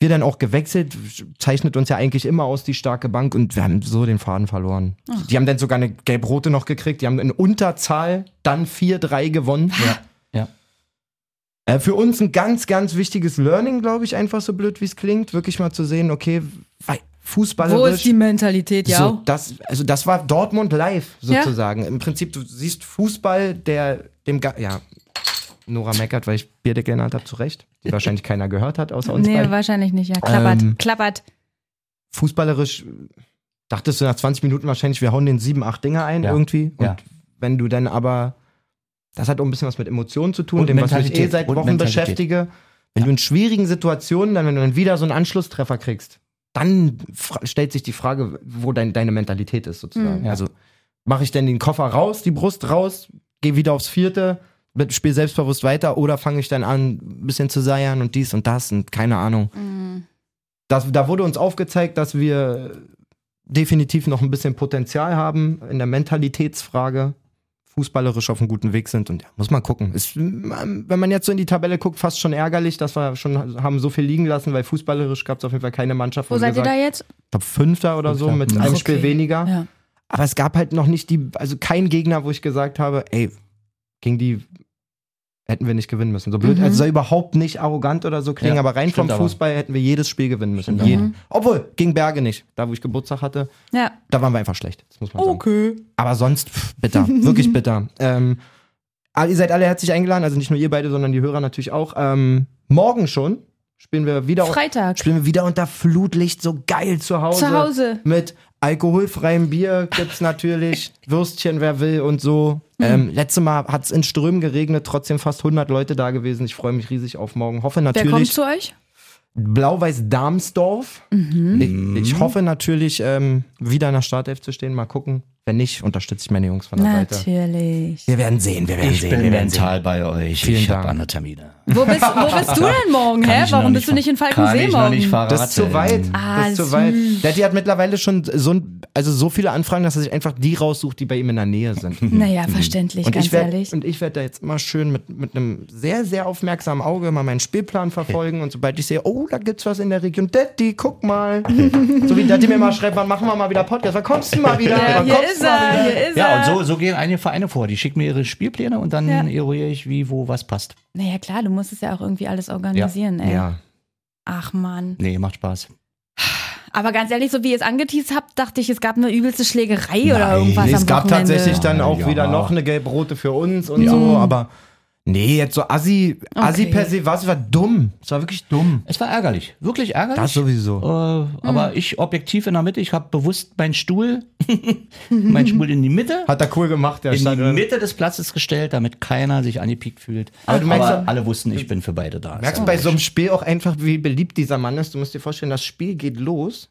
Wir dann auch gewechselt, zeichnet uns ja eigentlich immer aus die starke Bank und wir haben so den Faden verloren. Die haben dann sogar eine gelb-rote noch gekriegt, die haben in Unterzahl dann 4-3 gewonnen. Ja. Ja. Äh, für uns ein ganz, ganz wichtiges Learning, glaube ich, einfach so blöd, wie es klingt, wirklich mal zu sehen, okay, fußballerisch. Wo ist die Mentalität, ja? so, das, also das war Dortmund live sozusagen. Im Prinzip, du siehst Fußball, der dem, ja, Nora meckert, weil ich Bierdeckel genannt habe, zu Recht, die wahrscheinlich keiner gehört hat, außer uns nee, beiden. wahrscheinlich nicht. Ja, klappert. Ähm, klappert. Fußballerisch dachtest du nach 20 Minuten wahrscheinlich, wir hauen den sieben, acht Dinger ein Ja. irgendwie. Und Ja. wenn du dann aber, das hat auch ein bisschen was mit Emotionen zu tun, Und dem, was mich eh Mentalität. seit Und Wochen Mentalität. beschäftige. Wenn du in schwierigen Situationen, dann, wenn du dann wieder so einen Anschlusstreffer kriegst, dann stellt sich die Frage, wo dein, deine Mentalität ist sozusagen. Mhm. Ja. Also mache ich denn den Koffer raus, die Brust raus, gehe wieder aufs vierte, spiele selbstbewusst weiter oder fange ich dann an, ein bisschen zu seiern und dies und das und keine Ahnung. Mhm. Das, da wurde uns aufgezeigt, dass wir definitiv noch ein bisschen Potenzial haben in der Mentalitätsfrage, fußballerisch auf einem guten Weg sind und ja, muss man gucken. Ist, ähm, wenn man jetzt so in die Tabelle guckt, fast schon ärgerlich, dass wir schon haben so viel liegen lassen, weil fußballerisch gab es auf jeden Fall keine Mannschaft. Wo wir seid ihr gesagt- da jetzt? Ich glaube Fünfter oder so mit Ach, einem okay. Spiel weniger. Ja. Aber es gab halt noch nicht die, also kein Gegner, wo ich gesagt habe, ey, gegen die hätten wir nicht gewinnen müssen. So blöd, Mhm. also soll überhaupt nicht arrogant oder so klingen, Ja, aber rein vom aber. Fußball hätten wir jedes Spiel gewinnen müssen. Jeden. Obwohl, gegen Berge nicht. Da, wo ich Geburtstag hatte, Ja. da waren wir einfach schlecht. Das muss man sagen. Okay. Aber sonst, pff, bitter. Wirklich <laughs> bitter. Ähm, ihr seid alle herzlich eingeladen, also nicht nur ihr beide, sondern die Hörer natürlich auch. Ähm, morgen schon spielen wir wieder Freitag. spielen wir wieder unter Flutlicht, so geil zu Hause. Zu Hause. Mit alkoholfreiem Bier gibt's natürlich, Würstchen, wer will und so. Mhm. Ähm, letztes Mal hat's in Strömen geregnet, trotzdem fast 100 Leute da gewesen. Ich freue mich riesig auf morgen. Hoffe Wer kommt natürlich zu euch? Blau-Weiß Darmsdorf. Mhm. Ich, ich hoffe natürlich, ähm, wieder in der Startelf zu stehen. Mal gucken. Wenn nicht, unterstütze ich meine Jungs von der Seite. Natürlich. Wir werden sehen, wir werden Ich sehen. bin wir werden mental bei euch. Vielen ich habe Dank. andere Termine. Wo bist, wo <laughs> bist du denn morgen, hä? ich Warum bist du nicht in Kann Falkensee ich noch nicht morgen? Fahrrad Das ist zu weit. Ah, das ist zu süß. weit. Daddy hat mittlerweile schon so, ein, also so viele Anfragen, dass er sich einfach die raussucht, die bei ihm in der Nähe sind. <laughs> Naja, verständlich, Und ganz ich werd- ehrlich. und ich werde da jetzt mal schön mit, mit einem sehr, sehr aufmerksamen Auge mal meinen Spielplan verfolgen. Und sobald ich sehe, oh, da gibt's was in der Region, Daddy, guck mal. <laughs> so wie Daddy mir mal schreibt, wann machen wir mal wieder Podcast? Wann kommst du mal wieder? Ja, wann hier kommst ist er, hier ist Ja, er. und so, so gehen einige Vereine vor. Die schicken mir ihre Spielpläne und dann Ja. eruiere ich, wie, wo, was passt. Naja, klar, du musst es ja auch irgendwie alles organisieren, ey. Ja. Ach man. Nee, macht Spaß. Aber ganz ehrlich, so wie ihr es angeteased habt, dachte ich, es gab eine übelste Schlägerei oder irgendwas Nee, am es gab Wochenende. tatsächlich dann auch Ja. wieder noch eine gelb-rote für uns und Ja. so, aber nee, jetzt so Assi, Assi Okay. per se war es war dumm. Es war wirklich dumm. Es war ärgerlich. Wirklich ärgerlich. Das sowieso. Äh, aber ich objektiv in der Mitte, ich habe bewusst meinen Stuhl, <laughs> meinen Stuhl in die Mitte, Hat er cool gemacht, der in die Stadion. Mitte des Platzes gestellt, damit keiner sich angepiekt fühlt. Aber du merkst alle wussten, ich bin für beide da. Merkst du bei so einem Spiel auch einfach, wie beliebt dieser Mann ist? Du musst dir vorstellen, das Spiel geht los.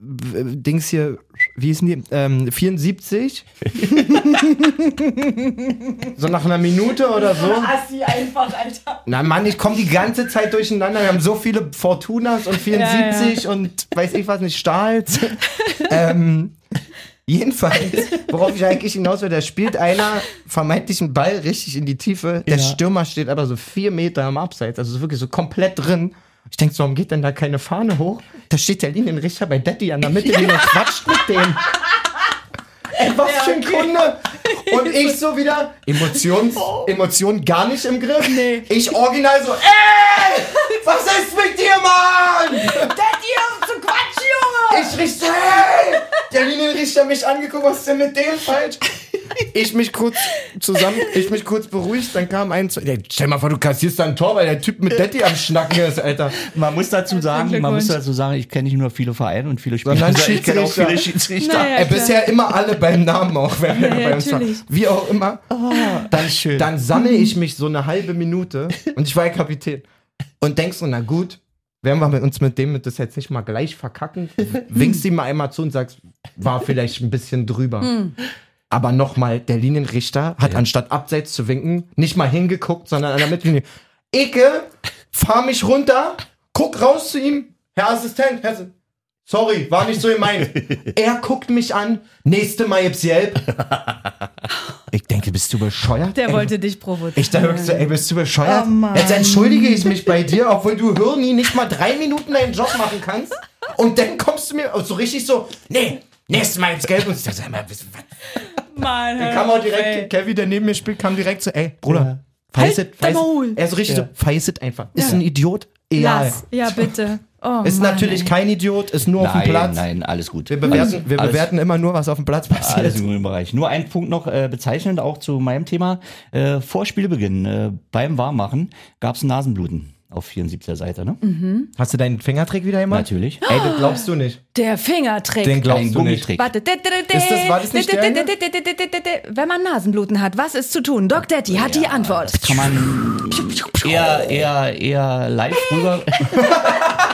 Dings hier, wie hießen die? Ähm, 74. <laughs> <laughs> so nach einer Minute oder so. Assi einfach, Alter. Na Mann, ich komme die ganze Zeit durcheinander. Wir haben so viele Fortunas und 74 und weiß ich was nicht, Stahls. ähm, Jedenfalls, worauf ich eigentlich hinaus will, da spielt einer vermeintlich einen Ball richtig in die Tiefe. Der Ja. Stürmer steht aber so vier Meter am Abseits, also so wirklich so komplett drin. Ich denke so, warum geht denn da keine Fahne hoch? Da steht der Linienrichter bei Daddy an der Mittellinie und <laughs> quatscht mit dem. Ey, was für ein Kunde! Und <laughs> ich so wieder, Emotions, Emotionen gar nicht im Griff. Ich original so, ey! Was ist mit dir, Mann? Daddy, auf zu Quatsch, Junge! Ich richte, hey! Der Linienrichter mich angeguckt, was ist denn mit dem falsch? Ich mich kurz zusammen, ich mich kurz beruhigt, dann kam ein, zu- Ey, stell mal vor, du kassierst da ein Tor, weil der Typ mit Daddy am Schnacken ist, Alter. Man muss dazu sagen, man muss dazu sagen, ich kenne nicht nur viele Vereine und viele Spieler, Sondern sondern ich kenne auch viele Schiedsrichter. Naja. Ey, bisher immer alle beim Namen auch, wenn wir Ja, bei uns waren. natürlich. Wie auch immer. Dann schön. Dann sammle ich mich so eine halbe Minute und ich war ja Kapitän. Und denk so, na gut, werden wir mit uns mit dem das jetzt nicht mal gleich verkacken? <laughs> Winkst ihm mal einmal zu und sagst, war vielleicht ein bisschen drüber. Aber nochmal, der Linienrichter hat anstatt abseits zu winken, nicht mal hingeguckt, sondern an der Mittellinie. Icke, fahr mich runter, guck raus zu ihm. Herr Assistent, Herr Sorry, war nicht so gemeint. <laughs> er guckt mich an, nächste Mal gibt's Gelb. <laughs> Ich denke, bist du bescheuert? Der Ey, wollte dich provozieren. ich dachte so, ey, bist du bescheuert? Oh Mann. Jetzt entschuldige ich mich bei dir, obwohl du Hirni nicht mal drei Minuten deinen Job machen kannst. Und dann kommst du mir so richtig so, nee, nächstes Mal ins Gelb. Und ich dachte, mal, was- was- Mann, dann kam auch direkt, Kevin, der neben mir spielt, kam direkt so, ey, Bruder, Halt feißet, dein Maul. Er so richtig so, feißet einfach. Ist ein Idiot? Egal. Lass. Ja, bitte. Oh, Ist Mann, natürlich ey. kein Idiot, ist nur auf dem nein, Platz. nein, alles gut. Wir bewerten, alles, wir alles, bewerten immer nur, was auf dem Platz passiert. Alles im grünen Bereich. Nur ein Punkt noch äh, bezeichnend auch zu meinem Thema. Äh, vor Spielbeginn, äh, beim Warmmachen, gab es Nasenbluten auf 74er Seite, ne? Mhm. Hast du deinen Fingertrick wieder gemacht? Natürlich. Ey, das glaubst du nicht. Der Fingertrick. Den Ein glaubst du nicht. Warte. Ist das- war das nicht der eine? Wenn man Nasenbluten hat, was ist zu tun? Doc Daddy hat die Antwort. Kann man eher, eher, eher live rüber. <laughs>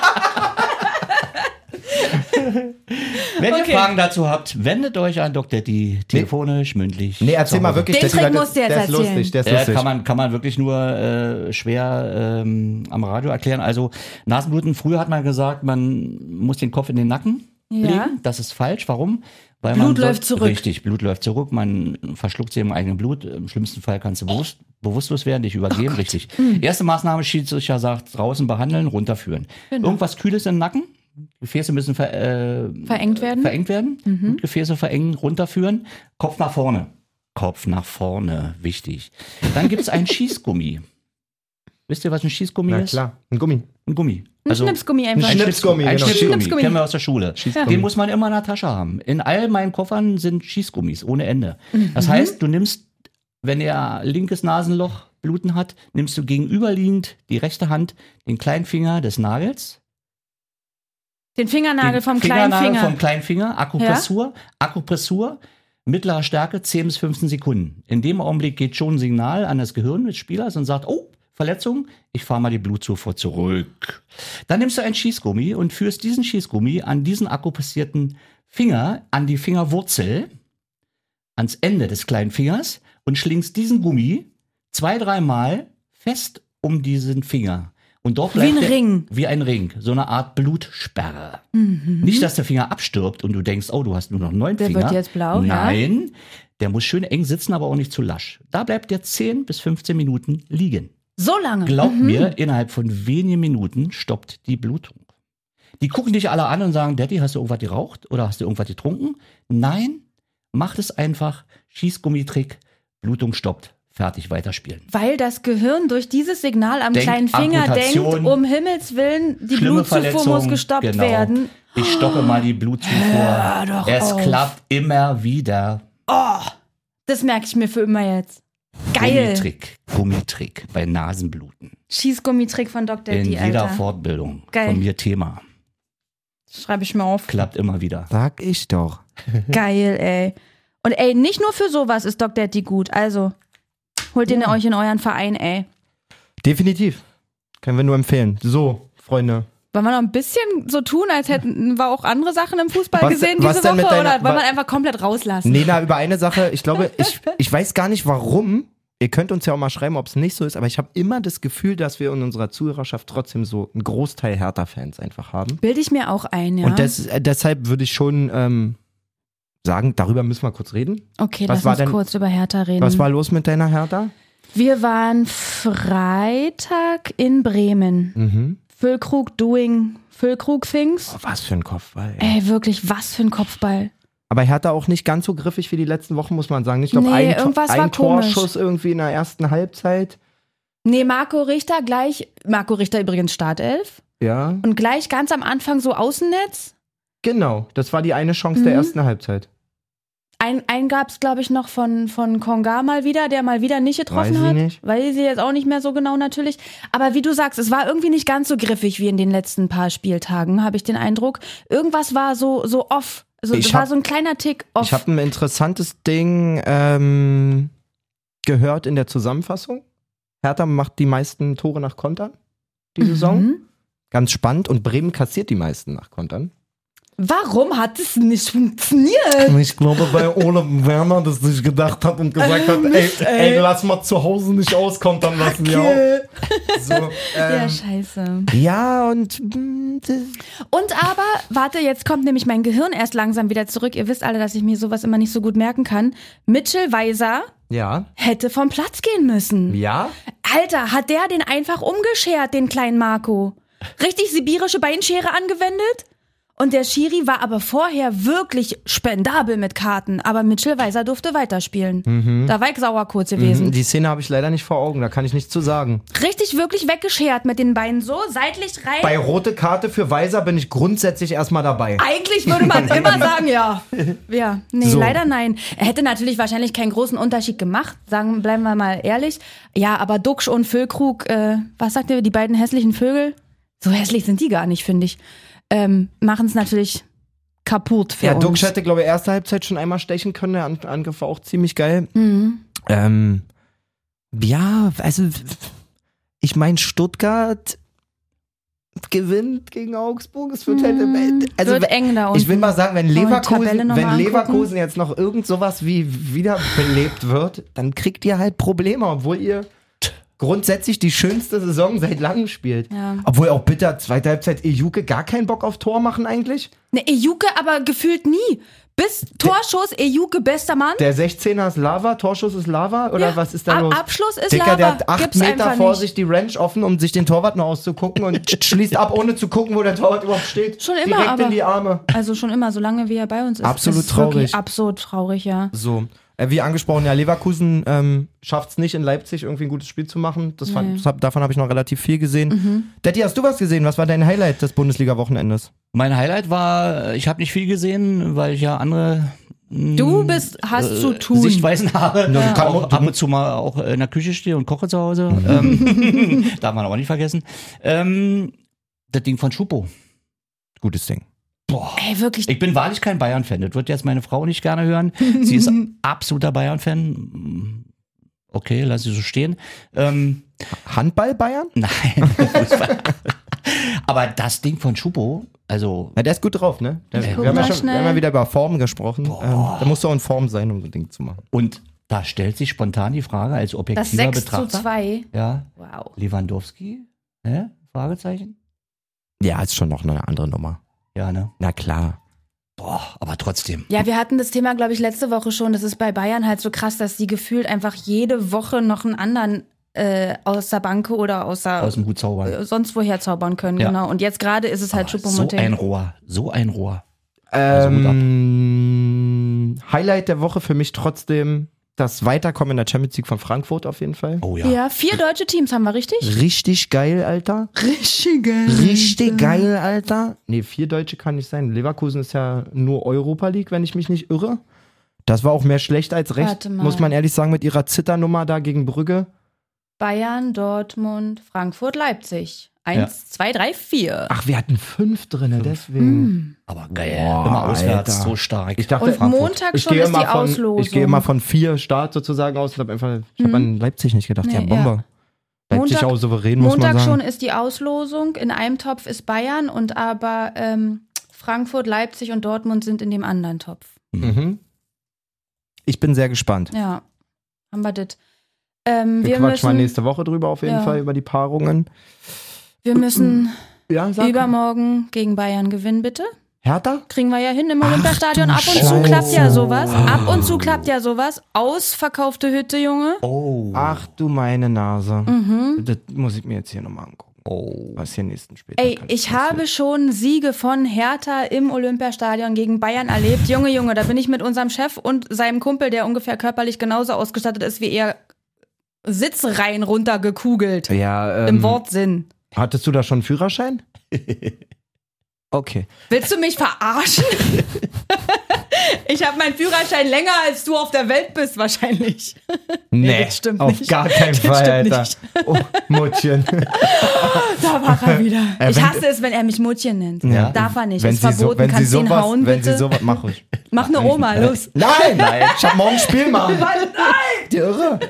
Wenn ihr Okay. Fragen dazu habt, wendet euch an Dr. Die telefonisch, mündlich. Nee, erzähl mal Hause. wirklich. Den der- Trick der- musst du jetzt der ist erzählen. lustig, der ist lustig. kann man, kann man wirklich nur äh, schwer ähm, am Radio erklären. Also Nasenbluten, früher hat man gesagt, man muss den Kopf in den Nacken Ja. legen. Das ist falsch. Warum? Weil Blut läuft zurück. Richtig, Blut läuft zurück. Man verschluckt sich im eigenen Blut. Im schlimmsten Fall kannst du bewusst, bewusstlos werden, dich übergeben. richtig. Mhm. Erste Maßnahme, Schiedsrichter sagt, draußen behandeln, runterführen. Genau. Irgendwas Kühles im Nacken. Gefäße müssen ver, äh, Verengt werden. verengt werden. Mhm. Blutgefäße verengen, runterführen. Kopf nach vorne. Kopf nach vorne, wichtig. Dann gibt es ein <laughs> Schießgummi. Wisst ihr, was ein Schießgummi Na ist? klar, ein Gummi. Ein Gummi. Ein Schnipsgummi einfach. Ein Schnipsgummi, Ein genau. Schnipsgummi. Schnipsgummi. Kennen wir aus der Schule. Den muss man immer in der Tasche haben. In all meinen Koffern sind Schießgummis ohne Ende. Das heißt, du nimmst, wenn er linkes Nasenloch Bluten hat, nimmst du gegenüberliegend die rechte Hand, den kleinen Finger des Nagels, Den Fingernagel den vom kleinen Fingernagel Finger. vom kleinen Finger, Akupressur, Akupressur, mittlere Stärke 10 bis 15 Sekunden. In dem Augenblick geht schon ein Signal an das Gehirn des Spielers und sagt, oh, Verletzung, ich fahre mal die Blutzufuhr zurück. Dann nimmst du ein Schießgummi und führst diesen Schießgummi an diesen akupressierten Finger, an die Fingerwurzel, ans Ende des kleinen Fingers und schlingst diesen Gummi zwei, dreimal fest um diesen Finger. Und dort Wie bleibt ein der- Ring. Wie ein Ring. So eine Art Blutsperre. Mhm. Nicht, dass der Finger abstirbt und du denkst, oh, du hast nur noch neun Der Finger. wird jetzt blau, ja. Nein, der muss schön eng sitzen, aber auch nicht zu lasch. Da bleibt der 10 bis 15 Minuten liegen. So lange. Glaubt mir, innerhalb von wenigen Minuten stoppt die Blutung. Die gucken dich alle an und sagen, Daddy, hast du irgendwas geraucht oder hast du irgendwas getrunken? Nein, macht es einfach. Schießgummitrick, Blutung stoppt, fertig, weiterspielen. Weil das Gehirn durch dieses Signal am Denkt kleinen Finger Amputation. denkt, um Himmels Willen, die Blutzufuhr muss gestoppt genau. werden. Ich stoppe mal die Blutzufuhr. doch es auf. klappt immer wieder. Das merke ich mir für immer jetzt. Geil. Gummitrick, Gummitrick bei Nasenbluten. Schießgummitrick von Dr. In D, jeder Alter. Fortbildung Geil. von mir Thema. Schreibe ich mir auf. Klappt immer wieder. Sag ich doch. Geil, ey. Und ey, nicht nur für sowas ist Dr. D gut. Also, holt den euch in euren Verein, ey. Definitiv. Können wir nur empfehlen. So, Freunde. Wollen wir noch ein bisschen so tun, als hätten wir auch andere Sachen im Fußball Was- gesehen diese Woche? deiner- Oder wollen wir einfach komplett rauslassen? Nee, na, über eine Sache, ich glaube, ich, ich weiß gar nicht warum. Ihr könnt uns ja auch mal schreiben, ob es nicht so ist, aber ich habe immer das Gefühl, dass wir in unserer Zuhörerschaft trotzdem so einen Großteil Hertha-Fans einfach haben. Bilde ich mir auch ein, ja. Und äh, deshalb würde ich schon ähm, sagen, darüber müssen wir kurz reden. Okay, Was lass war uns denn- kurz über Hertha reden. Was war los mit deiner Hertha? Wir waren Freitag in Bremen. Mhm. Füllkrug doing Füllkrug things. Oh, was für ein Kopfball. ey. Ey, wirklich, was für ein Kopfball. Aber Hertha auch nicht ganz so griffig wie die letzten Wochen, muss man sagen. Ich glaube, Nee, ein, irgendwas ein war komisch. Torschuss irgendwie in der ersten Halbzeit. Nee, Marco Richter gleich, Marco Richter übrigens Startelf. Ja, Und gleich ganz am Anfang so Außennetz. genau. Das war die eine Chance Mhm. der ersten Halbzeit. Ein, einen gab es, glaube ich, noch von, von Konga mal wieder, der mal wieder nicht getroffen Weiß ich hat. nicht. Weiß ich jetzt auch nicht mehr so genau natürlich. Aber wie du sagst, es war irgendwie nicht ganz so griffig wie in den letzten paar Spieltagen, habe ich den Eindruck. Irgendwas war so, so off. Also, Ich es war hab- so ein kleiner Tick off. Ich habe ein interessantes Ding ähm, gehört in der Zusammenfassung. Hertha macht die meisten Tore nach Kontern die Saison. Mhm. Ganz spannend. Und Bremen kassiert die meisten nach Kontern. Warum hat es nicht funktioniert? Ich glaube, weil Ole Werner das sich gedacht hat und gesagt hat, ey, ey, lass mal zu Hause nicht auskontern lassen. Ja, so, Ja, ähm, scheiße. ja, und mm, Und aber, warte, jetzt kommt nämlich mein Gehirn erst langsam wieder zurück. Ihr wisst alle, dass ich mir sowas immer nicht so gut merken kann. Mitchell Weiser ja, hätte vom Platz gehen müssen. ja. Alter, hat der den einfach umgeschert, den kleinen Marco? Richtig sibirische Beinschere angewendet? Und der Schiri war aber vorher wirklich spendabel mit Karten, aber Mitchell Weiser durfte weiterspielen. Da war ich sauer kurz gewesen. Die Szene habe ich leider nicht vor Augen, da kann ich nichts zu sagen. Richtig wirklich weggeschert mit den Beinen so, seitlich rein. Bei rote Karte für Weiser bin ich grundsätzlich erstmal dabei. Eigentlich würde man <laughs> immer sagen, ja. Ja, nee, So. leider nein. Er hätte natürlich wahrscheinlich keinen großen Unterschied gemacht, sagen, bleiben wir mal ehrlich. Ja, aber Duxch und Füllkrug, äh, was sagt ihr, die beiden hässlichen Vögel? So hässlich sind die gar nicht, finde ich. Ähm, Machen es natürlich kaputt für Ja, uns. Duxch hätte, glaube ich, erste Halbzeit schon einmal stechen können. Der An- Angriff war auch ziemlich geil. Mhm. Ähm, ja, also ich meine, Stuttgart gewinnt gegen Augsburg. Es wird halt, also Wird eng da unten. ich will mal sagen, wenn die Leverkusen, wenn? Leverkusen jetzt noch irgend sowas wie wiederbelebt wird, dann kriegt ihr halt Probleme, obwohl ihr grundsätzlich die schönste Saison seit langem spielt. Ja. Obwohl auch bitter, zweite Halbzeit Ejuke gar keinen Bock auf Tor machen eigentlich. Ne, Ejuke aber gefühlt nie. Bis Torschuss, Ejuke bester Mann. Der 16er ist Lava, Torschuss ist Lava oder Ja, was ist da Ab- los? Abschluss ist Dicker, Lava. der hat acht Gibt's Meter einfach vor nicht. sich die Range offen, um sich den Torwart noch auszugucken und <laughs> schließt ab, ohne zu gucken, wo der Torwart überhaupt steht. Schon immer, Direkt aber- in die Arme. Also schon immer, solange wie er bei uns ist. Absolut ist traurig. Absolut traurig, ja. So. Äh, wie angesprochen, ja, Leverkusen ähm, schafft es nicht in Leipzig irgendwie ein gutes Spiel zu machen. Das fand, Nee. das hab, davon habe ich noch relativ viel gesehen. Mhm. Daddy, hast du was gesehen? Was war dein Highlight des Bundesliga-Wochenendes? Mein Highlight war, ich habe nicht viel gesehen, weil ich ja andere mh, Du bist, hast äh, zu tun. Sichtweisen habe. Ja. Kann auch ab und zu mal auch in der Küche stehe und koche zu Hause. ähm, <laughs> darf man auch nicht vergessen. Ähm, das Ding von Schupo. Gutes Ding. Boah. Ey, wirklich. Ich bin wahrlich kein Bayern-Fan. Das wird jetzt meine Frau nicht gerne hören. Sie ist <laughs> absoluter Bayern-Fan. Okay, lass sie so stehen. Ähm, Handball Bayern? <laughs> nein. <laughs> Aber das Ding von Schupo, also Na, der ist gut drauf, ne? Der, wir, haben ja schon, wir haben ja wieder über Form gesprochen. Ähm, da musst du auch in Form sein, um so ein Ding zu machen. Und da stellt sich spontan die Frage als Das objektiver 6 zu Betrachter. 2. Ja, Wow. Lewandowski? Hä? Fragezeichen? Ja, ist schon noch eine andere Nummer. Ja, ne? Na klar. Boah, aber trotzdem. Ja, wir hatten das Thema, glaube ich, letzte Woche schon. Das ist bei Bayern halt so krass, dass die gefühlt einfach jede Woche noch einen anderen äh, aus der Banke oder aus der Aus dem Hut zaubern. äh, sonst woher zaubern können, Ja. genau. Und jetzt gerade ist es halt Aber so ein Rohr, so ein Rohr. Also. Ähm, Highlight der Woche für mich trotzdem das Weiterkommen in der Champions League von Frankfurt auf jeden Fall. Oh ja. ja. vier deutsche Teams haben wir, richtig? Richtig geil, Alter. Richtig geil. Richtig geil, Alter. Nee, vier Deutsche kann nicht sein. Leverkusen ist ja nur Europa League, wenn ich mich nicht irre. Das war auch mehr schlecht als recht, Warte mal. muss man ehrlich sagen, mit ihrer Zitternummer da gegen Brügge. Bayern, Dortmund, Frankfurt, Leipzig. Eins, zwei, drei, vier. Ach, wir hatten fünf drinne, deswegen. Hm. Aber geil. Boah, immer auswärts, Alter. so stark. Ich dachte, Und Frankfurt. Montag schon gehe ist immer die von, Auslosung. Ich gehe immer von vier Start sozusagen aus und habe einfach, ich habe Mhm. an Leipzig nicht gedacht. ja, Nee, Bombe. Leipzig Montag- auch souverän, muss man Montag sagen. schon ist die Auslosung. In einem Topf ist Bayern und aber ähm, Frankfurt, Leipzig und Dortmund sind in dem anderen Topf. Mhm. Ich bin sehr gespannt. Ja, haben wir das. Ähm, Wir, wir, quatschen mal müssen, nächste Woche drüber auf jeden Ja. Fall, über die Paarungen. Wir müssen Ja, übermorgen gegen Bayern gewinnen, bitte. Hertha? Kriegen wir ja hin im Olympiastadion. Ab und zu klappt ja sowas. Ab und zu klappt ja sowas. Ausverkaufte Hütte, Junge. Oh. Ach du meine Nase. Mhm. Das muss ich mir jetzt hier nochmal angucken. Oh. Was hier nächsten Spiel. Ey, ich habe schon Siege von Hertha im Olympiastadion gegen Bayern erlebt. Junge, Junge, da bin ich mit unserem Chef und seinem Kumpel, der ungefähr körperlich genauso ausgestattet ist wie er, Sitzreihen runtergekugelt. Ja, Im ähm, Wortsinn. Hattest du da schon einen Führerschein? <laughs> Okay. Willst du mich verarschen? <laughs> ich habe meinen Führerschein länger als du auf der Welt bist, wahrscheinlich. Nee, das stimmt auf nicht. gar keinen <laughs> Das Fall, stimmt Alter. nicht. Oh, Muttchen. Da war er wieder. Äh, Ich wenn- hasse es, wenn er mich Muttchen nennt. Ja. Darf er nicht. Wenn ist sie so, verboten. wenn sie Kannst du ihn hauen, wenn bitte? sie sowas, mach ich. Mach eine Oma, los. Nein, nein, ich hab morgen ein Spiel machen. Nein, die Irre.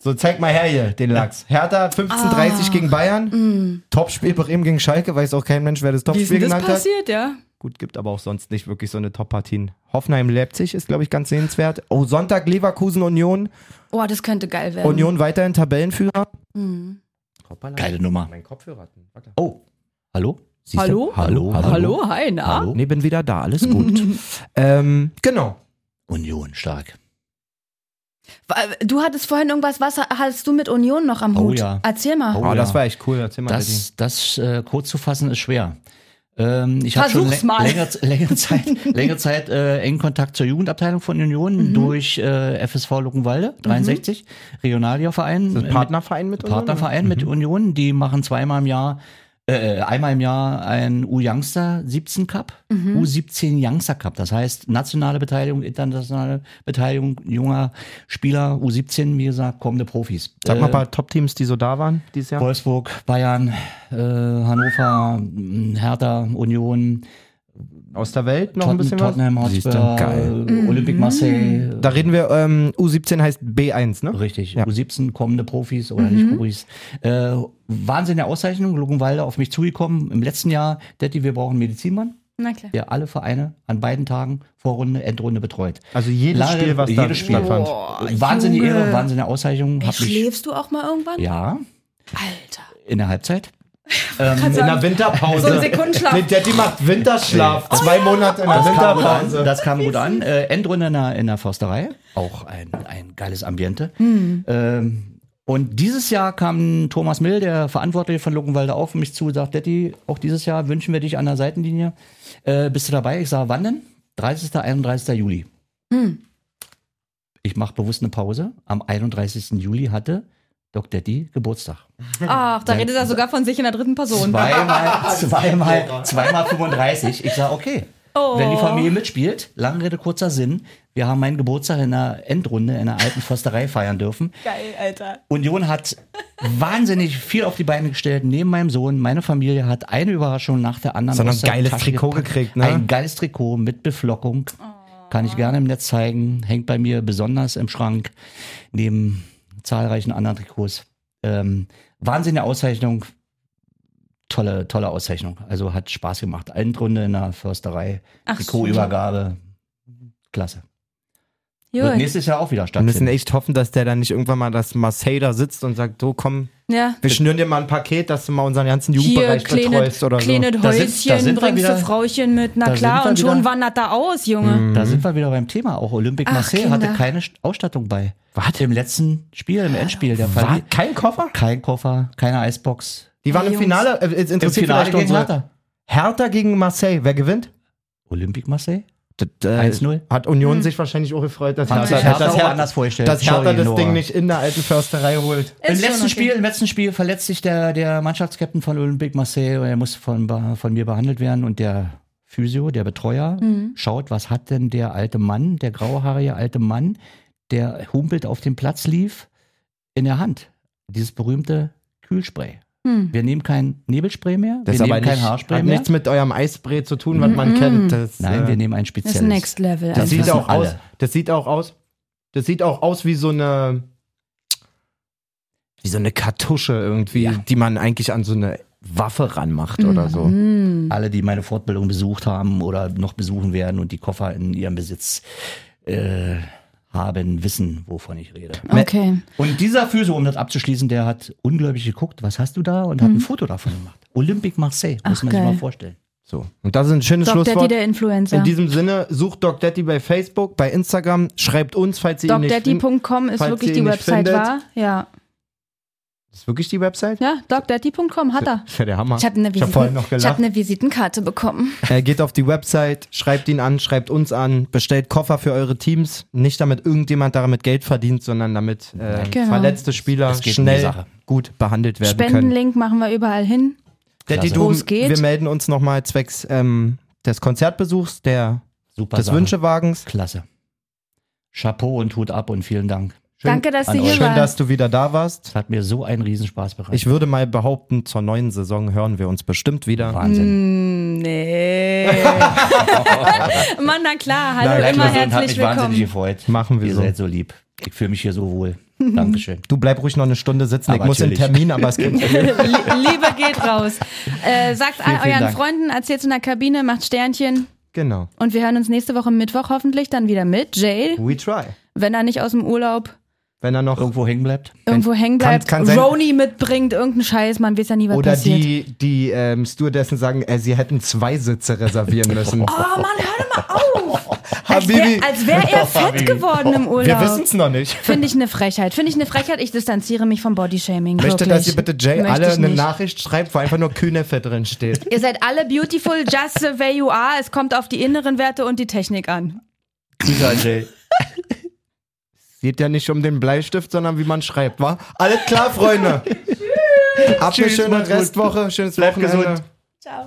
So, zeig mal her hier, den Lachs. Hertha 15:30 gegen Bayern. Topspiel Bremen gegen Schalke, weiß auch kein Mensch, wer das Mm. Wie ist Topspiel denn das genannt hat. passiert, ja? Gut, gibt aber auch sonst nicht wirklich so eine Top-Partien. Hoffenheim-Leipzig ist, glaube ich, ganz sehenswert. Oh, Sonntag Leverkusen-Union. Oh, das könnte geil werden. Union weiterhin Tabellenführer. Hoppala. Geile Nummer. Mein Kopfhörer. hat. Oh. Hallo? Siehst Hallo? du? Hallo? Hallo, hi, na? Hallo? Nee, bin wieder da, alles gut. <laughs> ähm, genau. Union stark. Du hattest vorhin irgendwas, was hattest du mit Union noch am Oh Hut? ja. Erzähl mal. Oh Oh, das ja. war echt cool. Erzähl mal. Das, das äh, kurz zu fassen ist schwer. Ähm, ich habe schon mal. längere, längere Zeit, <laughs> längere Zeit äh, engen Kontakt zur Jugendabteilung von Union Mhm. durch äh, FSV Luckenwalde, 63, Regionalliga-Verein. Das ist ein Partnerverein mit Union, Partnerverein mit Union. Die machen zweimal im Jahr, äh, einmal im Jahr ein U-Youngster 17 Cup, Mhm. U17 Youngster Cup. Das heißt, nationale Beteiligung, internationale Beteiligung junger Spieler, U17, wie gesagt, kommende Profis. Sag mal Äh, ein paar Top-Teams, die so da waren dieses Jahr. Wolfsburg, Bayern, äh, Hannover, Hertha, Union, Aus der Welt noch ein Totten, bisschen was? Tottenham Siehst du, Hotspur, geil. äh, Olympique Marseille. Da reden wir, ähm, U17 heißt B1, ne? Richtig, Ja. U17 kommende Profis oder nicht Profis. Äh, Wahnsinn der Auszeichnung, Luckenwalde auf mich zugekommen im letzten Jahr. Detti, wir brauchen einen Medizinmann, Na klar. der alle Vereine an beiden Tagen Vorrunde, Endrunde betreut. Also jedes Lange- Spiel, was da jedes Spiel. stattfand. Boah, Wahnsinnige Junge. Ehre, wahnsinnige Auszeichnung. Ey, schläfst du auch mal irgendwann? ja, Alter. in der Halbzeit. In der Winterpause. So ein Sekundenschlaf. Nee, der, die macht Winterschlaf. Zwei Monate in der Das kam gut an. Winterpause. Das kam gut an. Äh, Endrunde in der, in der Försterei. Auch ein, ein geiles Ambiente. Ähm, und dieses Jahr kam Thomas Mill, der Verantwortliche von Luckenwalde, auf mich zu und sagt, Detti, auch dieses Jahr wünschen wir dich an der Seitenlinie. Äh, bist du dabei? Ich sage, wann denn? 30. 31. Juli. Ich mache bewusst eine Pause. Am 31. Juli hatte Dr. Detti Geburtstag. Ach, da redet er sogar von sich in der dritten Person. Zweimal, <laughs> zweimal, zweimal 35. Ich sage, okay. Wenn die Familie mitspielt, lange Rede, kurzer Sinn, wir haben meinen Geburtstag in der Endrunde in der alten Försterei feiern dürfen. Geil, Alter. Union hat wahnsinnig viel auf die Beine gestellt, neben meinem Sohn. Meine Familie hat eine Überraschung nach der anderen. So ein geiles Tasche Trikot gepackt. gekriegt, ne? Ein geiles Trikot mit Beflockung. Kann ich gerne im Netz zeigen. Hängt bei mir besonders im Schrank, neben zahlreichen anderen Trikots. Ähm, wahnsinnige Auszeichnung. Tolle, tolle Auszeichnung. Also hat Spaß gemacht. Endrunde in der Försterei. Ach. Trikotübergabe. Klasse. Wird Gut. nächstes Jahr auch wieder Wir stattfinden. müssen echt hoffen, dass der dann nicht irgendwann mal das Marseille da sitzt und sagt, so komm, Ja. wir schnüren dir mal ein Paket, dass du mal unseren ganzen Hier, Jugendbereich kleine, betreust oder kleine Da sind- da Häuschen, sind wir bringst wieder- du Frauchen mit, na klar, wir und schon wandert da aus, Junge. Da sind wir wieder beim Thema. Auch Olympique Ach, Marseille Kinder. hatte keine St- Ausstattung bei. Was? Im letzten Spiel, im Endspiel. Der so. Fall. War kein Koffer? Kein Koffer, keine Eisbox. Die waren Hey, im. Finale, äh, es Im interessiert Finale vielleicht gegen unsere- Hertha. Hertha gegen Marseille, wer gewinnt? Olympique Marseille? Das, äh, 1-0. Hat Union sich wahrscheinlich auch gefreut, dass Hat Hertha, sich Hertha dass auch Hertha, anders vorgestellt. dass Hertha das. Ding nicht in der alten Försterei holt. Im Ist letzten okay. Spiel, im letzten Spiel verletzt sich der, der Mannschaftskapitän von Olympique Marseille. Er muss von, von mir behandelt werden und der Physio, der Betreuer, Mhm. schaut, was hat denn der alte Mann, der grauhaarige alte Mann, der humpelt auf dem Platz lief, in der Hand. Dieses berühmte Kühlspray. Hm. Wir nehmen kein Nebelspray mehr, Das wir ist nehmen aber kein nicht, Haarspray hat mehr. nichts mit eurem Eisspray zu tun, was man kennt. Das, Nein, äh, wir nehmen ein Das spezielles. ist Next Level. Das sieht auch aus. Das sieht auch aus. Das sieht auch aus wie so eine wie so eine Kartusche irgendwie, die man eigentlich an so eine Waffe ranmacht oder so. Hm. Alle, die meine Fortbildung besucht haben oder noch besuchen werden und die Koffer in ihrem Besitz äh, haben, wissen, wovon ich rede. Okay. Und dieser Physio, um das abzuschließen, der hat unglaublich geguckt, was hast du da? Und hat ein Foto davon gemacht. Olympique Marseille, muss Ach, man sich geil. mal vorstellen. So. Und das ist ein schönes Doc Daddy Schlusswort. der Influencer. In diesem Sinne, sucht Doc Daddy bei Facebook, bei Instagram, schreibt uns, falls ihr ihn nicht findet. DocDaddy.com ist wirklich die Website, findet. war? Ja. Ist wirklich die Website? Ja, DocDaddy.com hat er. Das ist ja der Hammer. Ich habe eine, hab Visiten vorhin noch ich hab gelacht. eine Visitenkarte bekommen. Äh, geht auf die Website, schreibt ihn an, schreibt uns an, bestellt Koffer für eure Teams. Nicht damit irgendjemand damit Geld verdient, sondern damit äh, Genau. verletzte Spieler um schnell gut behandelt werden können. Spendenlink machen wir überall hin. Daddy Doom, wir melden uns nochmal zwecks ähm, des Konzertbesuchs, der, Super des Sache. Wünschewagens. Klasse. Chapeau und Hut ab und vielen Dank. Schön, Danke, dass du an hier schön, warst. dass du wieder da warst. Es hat mir so einen Riesenspaß bereitet. Ich würde mal behaupten, zur neuen Saison hören wir uns bestimmt wieder. Wahnsinn. Mm, nee. <laughs> Mann, na klar. Hallo, Nein, immer gesund, hat herzlich mich wahnsinnig willkommen. gefreut. Machen wir Ihr so. seid so lieb. Ich fühle mich hier so wohl. Dankeschön. Du bleib ruhig noch eine Stunde sitzen. ich Aber muss in natürlich. Termin, aber es gibt <laughs> Liebe geht raus. Äh, sagt all vielen euren Dank. Freunden, erzählt in der Kabine, macht Sternchen. genau. Und wir hören uns nächste Woche Mittwoch hoffentlich dann wieder mit Jay, We try. wenn er nicht aus dem Urlaub Wenn er noch Irgendwo hängen bleibt. irgendwo hängen bleibt, kann Roni mitbringt, irgendeinen Scheiß, man weiß ja nie, was oder passiert. die die ähm, Stewardessen sagen, äh, sie hätten zwei Sitze reservieren müssen. <laughs> Oh Mann, hör doch mal auf! <laughs> Als wäre wär er fett geworden im wir Urlaub. wissen es noch nicht. <laughs> Finde ich eine Frechheit. Finde ich eine Frechheit. Ich distanziere mich vom Bodyshaming. Möchte, wirklich. dass ihr bitte Jay Möchte alle eine. Nachricht schreibt, wo einfach nur Kühnefe drin steht. Ihr seid alle beautiful, just the way you are. Es kommt auf die inneren Werte und die Technik an. Grüße an Jay. Geht ja nicht um den Bleistift, sondern wie man schreibt, wa? Alles klar, Freunde. <laughs> Habt eine Tschüss, schöne. Restwoche, schönes Bleibt Wochenende. gesund. Ciao.